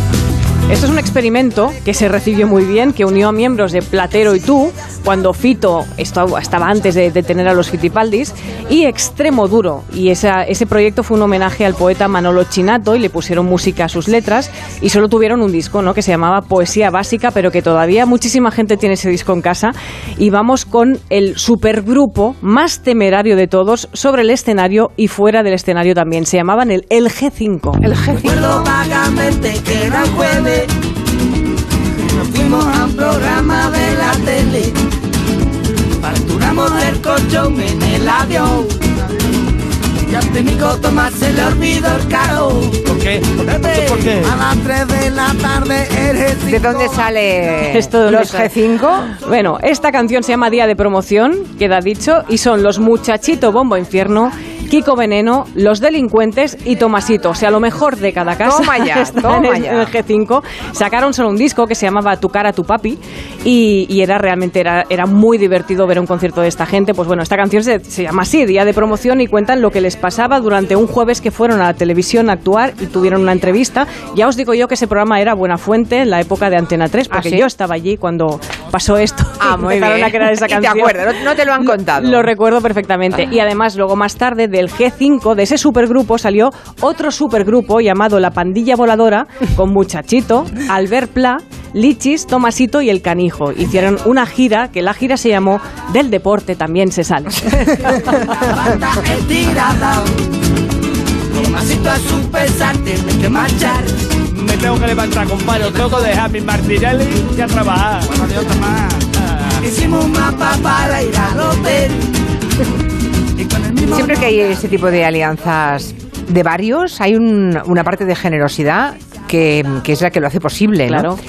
Esto es un experimento que se recibió muy bien, que unió a miembros de Platero y Tú, cuando Fito estaba antes de, de tener a los Fitipaldis, y Extremo Duro. Y ese proyecto fue un homenaje al poeta Manolo Chinato y le pusieron música a sus letras y solo tuvieron un disco ¿no? que se llamaba Poesía Básica, pero que todavía muchísima gente tiene ese disco en casa. Y vamos con el supergrupo más temerario de todos sobre el escenario y fuera del escenario también. Se llamaban el, el G5. El G5. Nos fuimos a un programa de la tele, parturamos el colchón en el avión. Y a técnico Tomás se le olvidó el caro. ¿Por qué? ¿Por qué? A las 3 de la tarde eres ¿De dónde sale Esto de dónde los sale? G5? Bueno, esta canción se llama Día de Promoción, queda dicho, y son los Muchachito Bombo Infierno, Kiko Veneno, Los Delincuentes y Tomasito. O sea, lo mejor de cada casa Toma ya, está toma en, el, ya. en el G5. Sacaron solo un disco que se llamaba Tu cara, tu papi, y, y era realmente era, era muy divertido ver un concierto de esta gente. Pues bueno, esta canción se, se llama así, Día de Promoción, y cuentan lo que les pasaba durante un jueves que fueron a la televisión a actuar y tuvieron una entrevista. Ya os digo yo que ese programa era Buena Fuente en la época de Antena 3, porque ¿Ah, sí? yo estaba allí cuando pasó esto. Ah, muy bien. a crear esa Y te canción. acuerdas, no- no te lo han contado. Lo recuerdo perfectamente. Y además, luego más tarde, del G5, de ese supergrupo, salió otro supergrupo llamado La Pandilla Voladora, con Muchachito, Albert Pla, Lichis, Tomasito y El Canijo. Hicieron una gira, que la gira se llamó Del Deporte también se sale. Tomasito a su pesar tiene que marchar. Me tengo que levantar, compadre. Tengo que dejar mi Martinelli y a trabajar. Bueno, de otra más. Hicimos un mapa para ir al hotel. Siempre que hay este tipo de alianzas de varios, hay un- una parte de generosidad que, que es la que lo hace posible.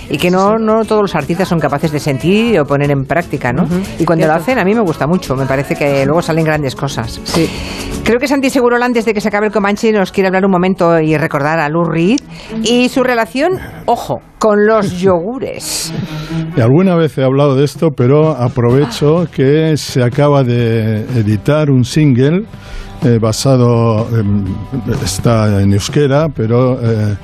Y que no, no todos los artistas son capaces de sentir o poner en práctica, ¿no? Y cuando lo hacen a mí me gusta mucho, me parece que luego salen grandes cosas. Sí. Creo que Santi Segurola, antes de que se acabe el Comanche, nos quiere hablar un momento y recordar a Lou Reed y su relación, ojo, con los yogures. Y alguna vez he hablado de esto, pero aprovecho que se acaba de editar un single eh, basado, en- está en euskera, pero eh,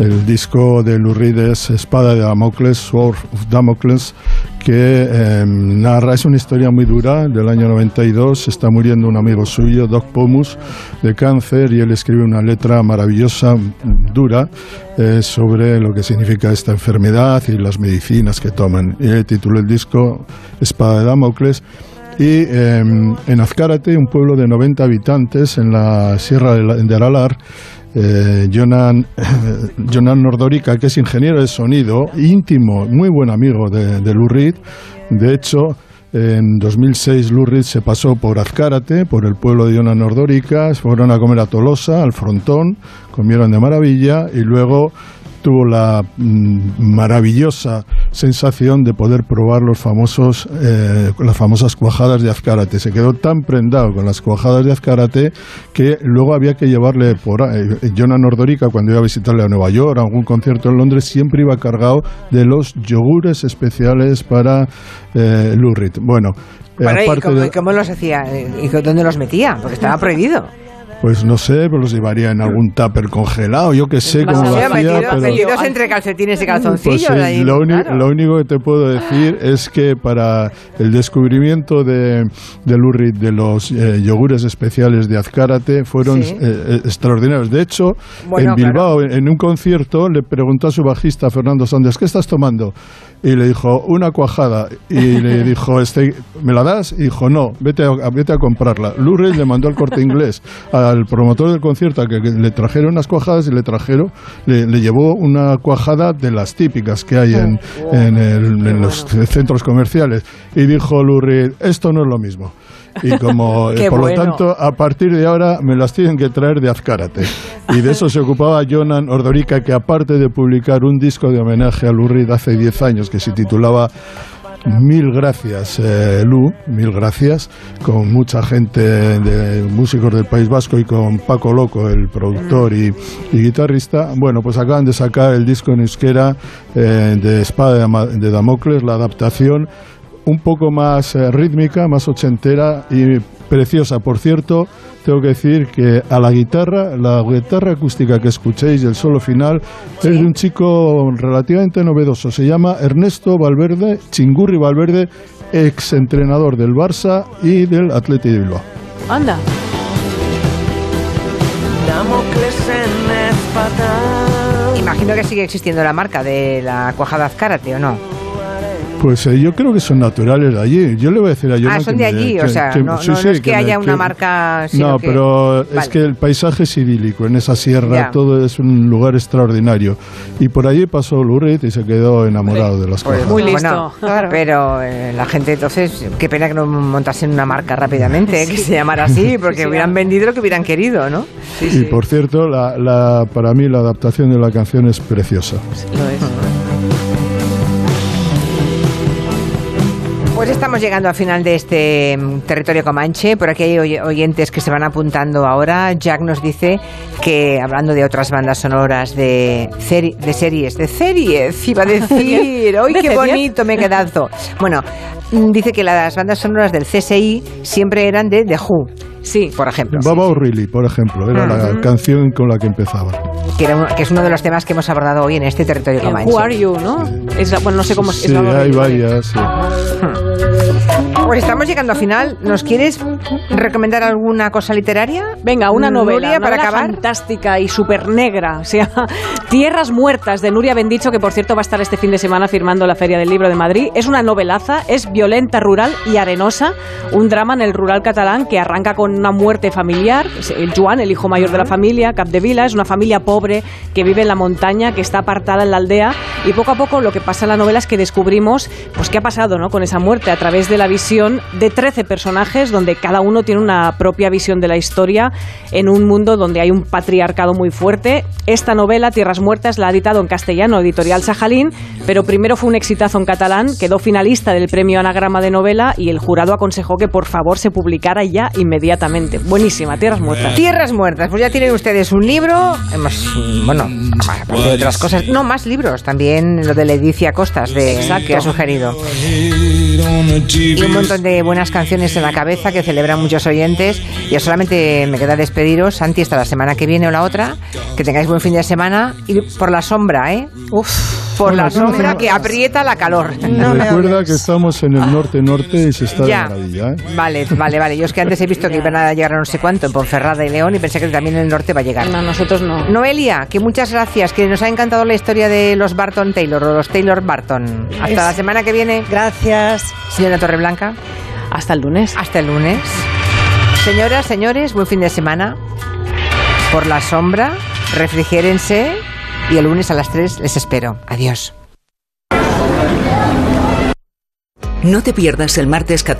el disco de Lou Reed es Espada de Damocles, Sword of Damocles, que eh, narra, es una historia muy dura, del año 92, está muriendo un amigo suyo, Doc Pomus, de cáncer, y él escribe una letra maravillosa, dura, eh, sobre lo que significa esta enfermedad y las medicinas que toman. Y el título del disco, Espada de Damocles, y eh, en Azcárate, un pueblo de 90 habitantes en la Sierra de, la- Aralar, eh, Jonan, Jonan Nordorica, que es ingeniero de sonido, íntimo, muy buen amigo de, de. De hecho, en 2006 Lou se pasó por Azcárate, por el pueblo de Jonan Nordorica, fueron a comer a Tolosa, al frontón, comieron de maravilla y luego tuvo la mm, maravillosa sensación de poder probar los famosos, eh, las famosas cuajadas de Azcárate. Se quedó tan prendado con las cuajadas de Azcárate que luego había que llevarle por ahí. Jonan Nordorica, cuando iba a visitarle a Nueva York, a algún concierto en Londres, siempre iba cargado de los yogures especiales para eh. Bueno, eh, Bueno, ¿y cómo, de- y cómo los hacía? ¿Y dónde los metía? Porque estaba prohibido. Pues no sé, pero los llevaría en algún tupper congelado, yo que sé cómo lo Pues, hacía, metido- pero... metidos entre calcetines y calzoncillos. Pues sí, ahí, lo, uni- claro. lo único que te puedo decir es que para el descubrimiento de, de Lou Reed de los eh, yogures especiales de Azcárate fueron Sí. eh, eh, extraordinarios. De hecho, Bueno, en Bilbao, en, en un concierto, le preguntó a su bajista Fernando Sandes, ¿qué estás tomando? Y le dijo, una cuajada. Y le dijo, este, ¿me la das? Y dijo, no, vete a, vete a comprarla. Lou Reed le mandó al corte inglés al promotor del concierto a que, que le trajeron unas cuajadas y le trajeron, le, le llevó una cuajada de las típicas que hay en, en, el- en los centros comerciales. Y dijo Reed, esto no es lo mismo. Y como, eh, por bueno. lo tanto, a partir de ahora me las tienen que traer de Azcárate. Y de eso se ocupaba Jonan Ordorica, que aparte de publicar un disco de homenaje a Lou Reed hace 10 años, que se titulaba Mil gracias, eh, Lu, mil gracias, con mucha gente de músicos del País Vasco y con Paco Loco, el productor y, y guitarrista. Bueno, pues acaban de sacar el disco en euskera eh, de Espada de Damocles, la adaptación un poco más eh, rítmica, más ochentera y preciosa. Por cierto, tengo que decir que a la guitarra, la guitarra acústica que escuchéis, el solo final, es de un chico relativamente novedoso. Se llama Ernesto Valverde, Chingurri Valverde, ex entrenador del Barça y del Atleti de Bilbao. Anda. Imagino que sigue existiendo la marca de la cuajada Azcárate, ¿o no? Pues eh, yo creo que son naturales de allí. Yo le voy a decir a Jonan ah, son que de me- allí, o sea, que- no, sí, no- sí, no es que, haya una marca... sino No, que- pero es que el paisaje es idílico en esa sierra, Ya. todo es un lugar extraordinario. Y por allí pasó Lurid y se quedó enamorado de las Pues, cosas. Muy listo. bueno, pero eh, la gente entonces, qué pena que no montasen una marca rápidamente, eh, que se llamara así, porque Sí, hubieran vendido lo que hubieran querido, ¿no? y por cierto, la, la- para mí la adaptación de la canción es preciosa. Lo es. Pues estamos llegando al final de este mm, territorio comanche. Por aquí hay oy- oyentes que se van apuntando ahora. Jack nos dice que, hablando de otras bandas sonoras de, seri- de series, de series, iba a decir. ¡Ay, ¿De qué bonito me he quedado! Bueno, mm, dice que las bandas sonoras del CSI siempre eran de The Who. Sí. Por ejemplo. Baba O'Reilly, por ejemplo, era la canción con la que empezaba. Que, era que es uno de los temas que hemos abordado hoy en este territorio El comanche. Who Are You, ¿no? Es la- bueno, no sé cómo es. Sí, es hay varias. sí. Pues estamos llegando al final. ¿Nos quieres recomendar alguna cosa literaria? Venga, una novela, Nuria, para novela acabar. fantástica y súper negra. Se llama Tierras Muertas, de Nuria Bendicho, que por cierto va a estar este fin de semana firmando la Feria del Libro de Madrid. Es una novelaza, es violenta, rural y arenosa. Un drama en el rural catalán que arranca con una muerte familiar. El Joan, el hijo mayor de la familia, Capdevila, es una familia pobre que vive en la montaña, que está apartada en la aldea. Y poco a poco lo que pasa en la novela es que descubrimos pues qué ha pasado ¿no? con esa muerte a través de la visión de 13 personajes donde cada uno tiene una propia visión de la historia en un mundo donde hay un patriarcado muy fuerte. Esta novela, Tierras Muertas, la ha editado en castellano Editorial Sajalín, pero primero fue un exitazo en catalán, quedó finalista del premio Anagrama de Novela y el jurado aconsejó que por favor se publicara ya inmediatamente. Buenísima, Tierras Muertas. Tierras Muertas, pues ya tienen ustedes un libro, hemos, bueno, aparte de otras cosas, no, más libros, también lo de Leticia Costas, de, que ha sugerido. Y un montón de buenas canciones en la cabeza que celebran muchos oyentes. Ya solamente me queda despediros, Santi, hasta la semana que viene o la otra. Que tengáis buen fin de semana. Y por la sombra, ¿eh? Uf por la sombra que aprieta la calor. No Recuerda que estamos en el norte-norte y se está de maravilla. ¿eh? Vale, vale, vale. Yo es que antes he visto que iban a llegar a no sé cuánto en Ponferrada y León y pensé que también en el norte va a llegar. No, nosotros no. Noelia, que muchas gracias, que nos ha encantado la historia de los Barton Taylor o los Taylor Barton. Hasta la semana que viene. Gracias. Señora Torreblanca. Hasta el lunes. Hasta el lunes. Señoras, señores, buen fin de semana. Por la sombra, refrigérense y el lunes a las 3 les espero. Adiós. No te pierdas el martes 14